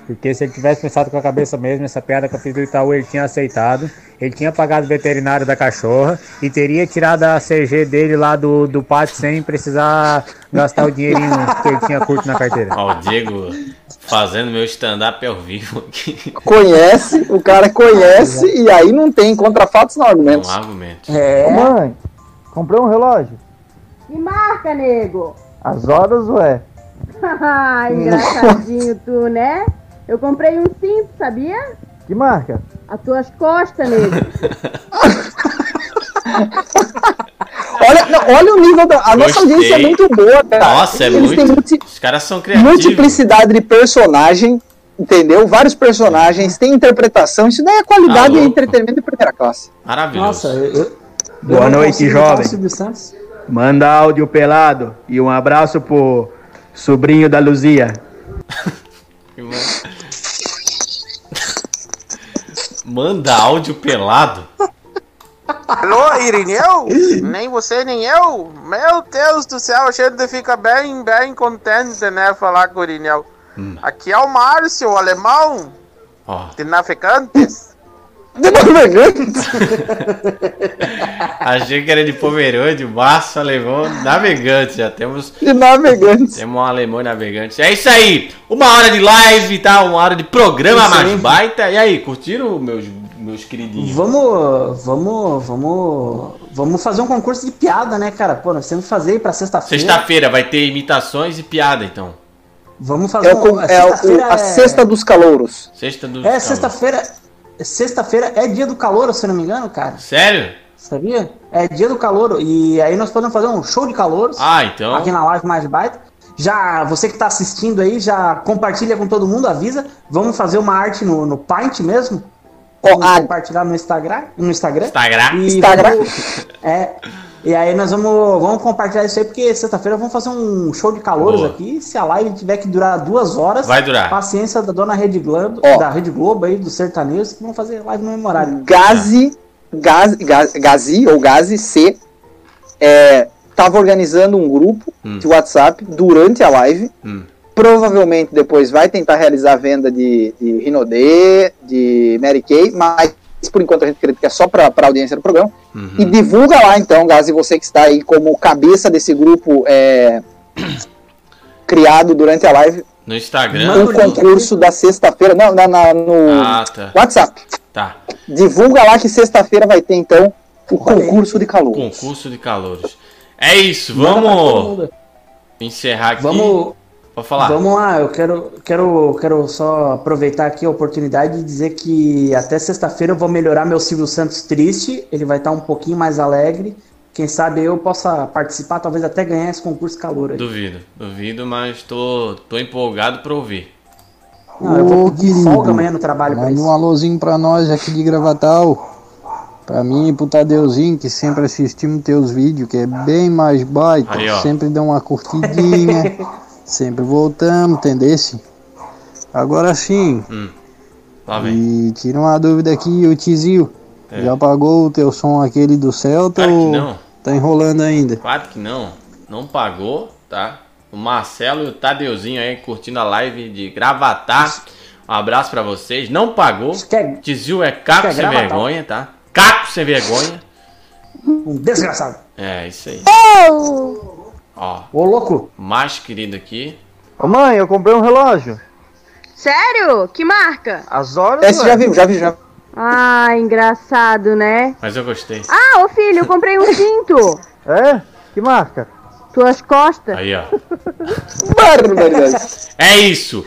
Porque se ele tivesse pensado com a cabeça mesmo, essa piada que eu fiz do Itaú, ele tinha aceitado. Ele tinha pagado o veterinário da cachorra e teria tirado a CG dele lá do, do pátio sem precisar gastar o dinheirinho que ele tinha curto na carteira. Ó, o Diego fazendo meu stand-up ao vivo aqui. Conhece, o cara conhece e aí não tem contra fatos não argumentos. Um argumento. É. Ô, mãe, comprei um relógio. Que marca, nego? As horas, ué. Engraçadinho tu, né? Eu comprei um cinto, sabia? Que marca? As tuas costas, nego. Olha, não, olha o nível da. A nossa Gostei. audiência é muito boa, cara. Nossa, é Eles muito. têm multi- Os caras são criativos. multiplicidade de personagem, entendeu? Vários personagens, tem interpretação. Isso daí é qualidade Tá e entretenimento de primeira classe. Maravilhoso. Nossa, eu. eu Boa eu noite, jovem. Manda áudio pelado e um abraço pro sobrinho da Luzia. Manda áudio pelado. Alô, Irineu? Nem você, nem eu? Meu Deus do céu, a gente fica bem, bem contente, né, falar com o Irineu. Aqui é o Márcio, o alemão. Ó. De navegantes. De navegantes? Achei que era de Pomerode, Márcio Alemão Navegante. Já temos. De navegantes. Temos um alemão navegante. É isso aí. Uma hora de live, tá? Uma hora de programa Isso mais aí. baita. E aí, curtiram, meus, meus queridinhos? Vamos, vamos, vamos, vamos fazer um concurso de piada, né, cara? Pô, nós temos que fazer aí pra sexta-feira. Sexta-feira vai ter imitações e piada, então. Vamos fazer É, o, um, é o- sexta-feira a sexta dos calouros. Sexta do. É, sexta-feira. Sexta-feira é dia do calor, se eu não me engano, cara. Sério? Sabia? É dia do calor. E aí nós podemos fazer um show de calouros. Ah, então. Aqui na live mais baita. Já, você que tá assistindo aí, já compartilha com todo mundo, avisa. Vamos fazer uma arte no, no Paint mesmo. Vamos compartilhar no Instagram. No Instagram. Instagram. E Instagram. vamos- é. E aí nós vamos, vamos compartilhar isso aí, porque sexta-feira vamos fazer um show de calouros Boa. aqui. Se a live tiver que durar duas horas, Vai durar. paciência da dona Rede Globo, Ó. da Rede Globo aí, dos sertanejos, que vão fazer live no mesmo horário. Gazi, Gazi, Gazi, Gazi ou Gazi C é, tava organizando um grupo Hum. de WhatsApp durante a live. Hum. Provavelmente depois vai tentar realizar a venda de, de Rinodê, de Mary Kay, mas por enquanto a gente acredita que é só para a audiência do programa. Uhum. E divulga lá então, Gazi, você que está aí como cabeça desse grupo é, criado durante a live, No Instagram. um concurso da sexta-feira, não, na, na- no Ah, tá. WhatsApp. Tá. Divulga lá que sexta-feira vai ter então o concurso de calor. Concurso de calouros. É isso, vamos encerrar aqui. Vamos- Pode falar. Vamos lá, eu quero, quero, quero só aproveitar aqui a oportunidade de dizer que até sexta-feira eu vou melhorar meu Silvio Santos triste, ele vai estar um pouquinho mais alegre. Quem sabe eu possa participar, talvez até ganhar esse concurso calor aí. Duvido, duvido, mas tô, tô empolgado pra ouvir. Não, eu vou pedir folga amanhã no trabalho Manda um alôzinho pra nós aqui de Gravatal. Pra mim e pro Tadeuzinho, que sempre assistimos teus vídeos, que é bem mais baita. Aí, sempre dá uma curtidinha. sempre voltamos, entendesse? Agora sim. Hum. Lá vem. E tira uma dúvida aqui, o Tizio. É. Já pagou o teu som aquele do Celta Claro que ou não. tá enrolando ainda? Claro que não. Não pagou, tá? O Marcelo e o Tadeuzinho aí curtindo a live de Gravatar. Um abraço pra vocês. Não pagou. Tizil é caco quer sem Gravatar? vergonha, tá? Caco sem vergonha. Um desgraçado. É, isso aí. Ó. Ô, louco. Mais querido aqui. Ô mãe, eu comprei um relógio. Sério? Que marca? As horas. Esse já viu, já viu, já. Ah, engraçado, né? Mas eu gostei. Ah, ô filho, eu comprei um cinto. É? Que marca? Tuas costas. Aí, ó. Barbaridade. É isso.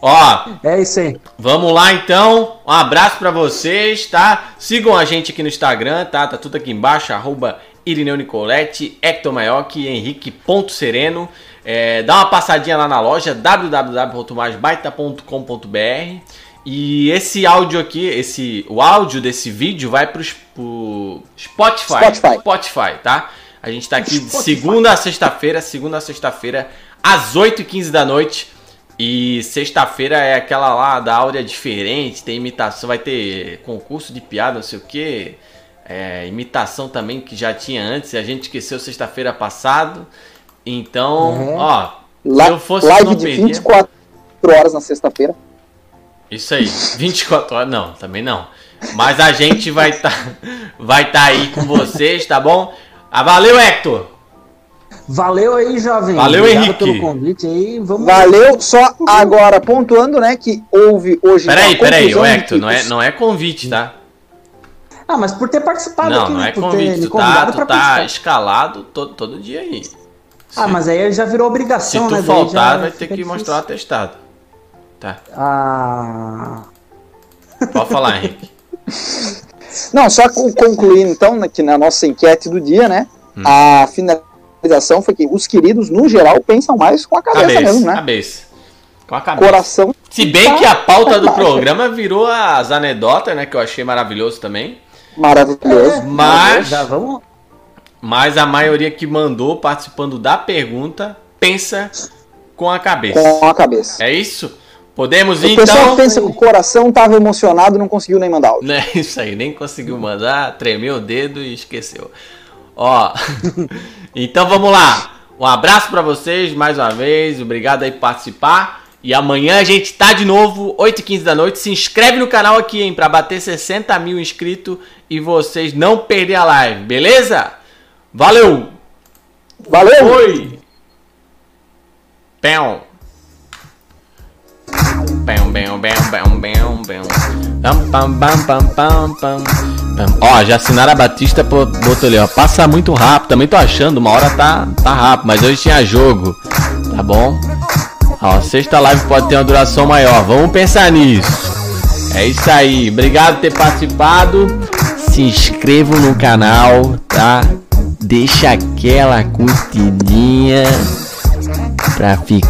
Ó. É isso aí. Vamos lá então. Um abraço pra vocês, tá? Sigam a gente aqui no Instagram, tá? Tá tudo aqui embaixo, arroba Irineu Nicolete, Hector Maioc e Henrique.sereno. É, dá uma passadinha lá na loja www.maisbaita.com.br e esse áudio aqui, esse, o áudio desse vídeo vai pro, pro Spotify, Spotify. Spotify, tá? A gente tá aqui de segunda a sexta-feira, segunda a sexta-feira, às 8h15 da noite. E sexta-feira é aquela lá da áurea diferente, tem imitação, vai ter concurso de piada, não sei o que. imitação também que já tinha antes, e a gente esqueceu sexta-feira passado. Então, É. ó, La- se eu fosse live não de perdia. 24 horas na sexta-feira. Isso aí, 24 horas, não, também não. Mas a gente vai estar vai tá aí com vocês, tá bom? Ah, valeu, Hector! Valeu aí, jovem. Valeu, Obrigado Henrique. pelo convite aí. Vamos Valeu, só agora pontuando, né, que houve hoje Peraí, peraí, ô Hector, não é, não é convite, tá? Ah, mas por ter participado Não, aqui, não né? é por ter convite, me tu tá, convidado tu pra tá participar. escalado todo, todo dia aí. Ah, mas aí já virou Se obrigação, tu né? faltar, já vai ter que difícil. mostrar o atestado. Tá, Ah. pode falar, Henrique. Não, só con- concluindo então, né, que na nossa enquete do dia, né, Hum. a finalização foi que os queridos, no geral, pensam mais com a cabeça, Cabeça, mesmo, né? cabeça. Com a cabeça. Coração. Se bem que a pauta do Tá baixo. programa virou as anedotas, né? Que eu achei maravilhoso também. Maravilhoso. Mas, Já vamos. mas a maioria que mandou participando da pergunta pensa com a cabeça. Com a cabeça. É isso? Podemos O pessoal então. pensa que o coração tava emocionado e não conseguiu nem mandar áudio. É isso aí, nem conseguiu mandar, tremeu o dedo e esqueceu. Ó, então vamos lá. Um abraço pra vocês mais uma vez, obrigado aí por participar E amanhã a gente tá de novo, 8h15 da noite. Se inscreve no canal aqui, hein, pra bater 60 mil inscritos e vocês não perder a live, beleza? Valeu! Valeu! Oi! Pão! Pão, pão, pão, pão, pão, pão. Pam, pam, pam, pam, pam, pam. Pam. Ó, já assinaram a Batista, botou ali, ó. Passa muito rápido, também tô achando, uma hora tá, tá rápido, mas hoje tinha jogo, tá bom? Ó, sexta live pode ter uma duração maior, vamos pensar nisso. É isso aí, obrigado por ter participado. Se inscrevam no canal, tá? Deixa aquela curtidinha pra ficar.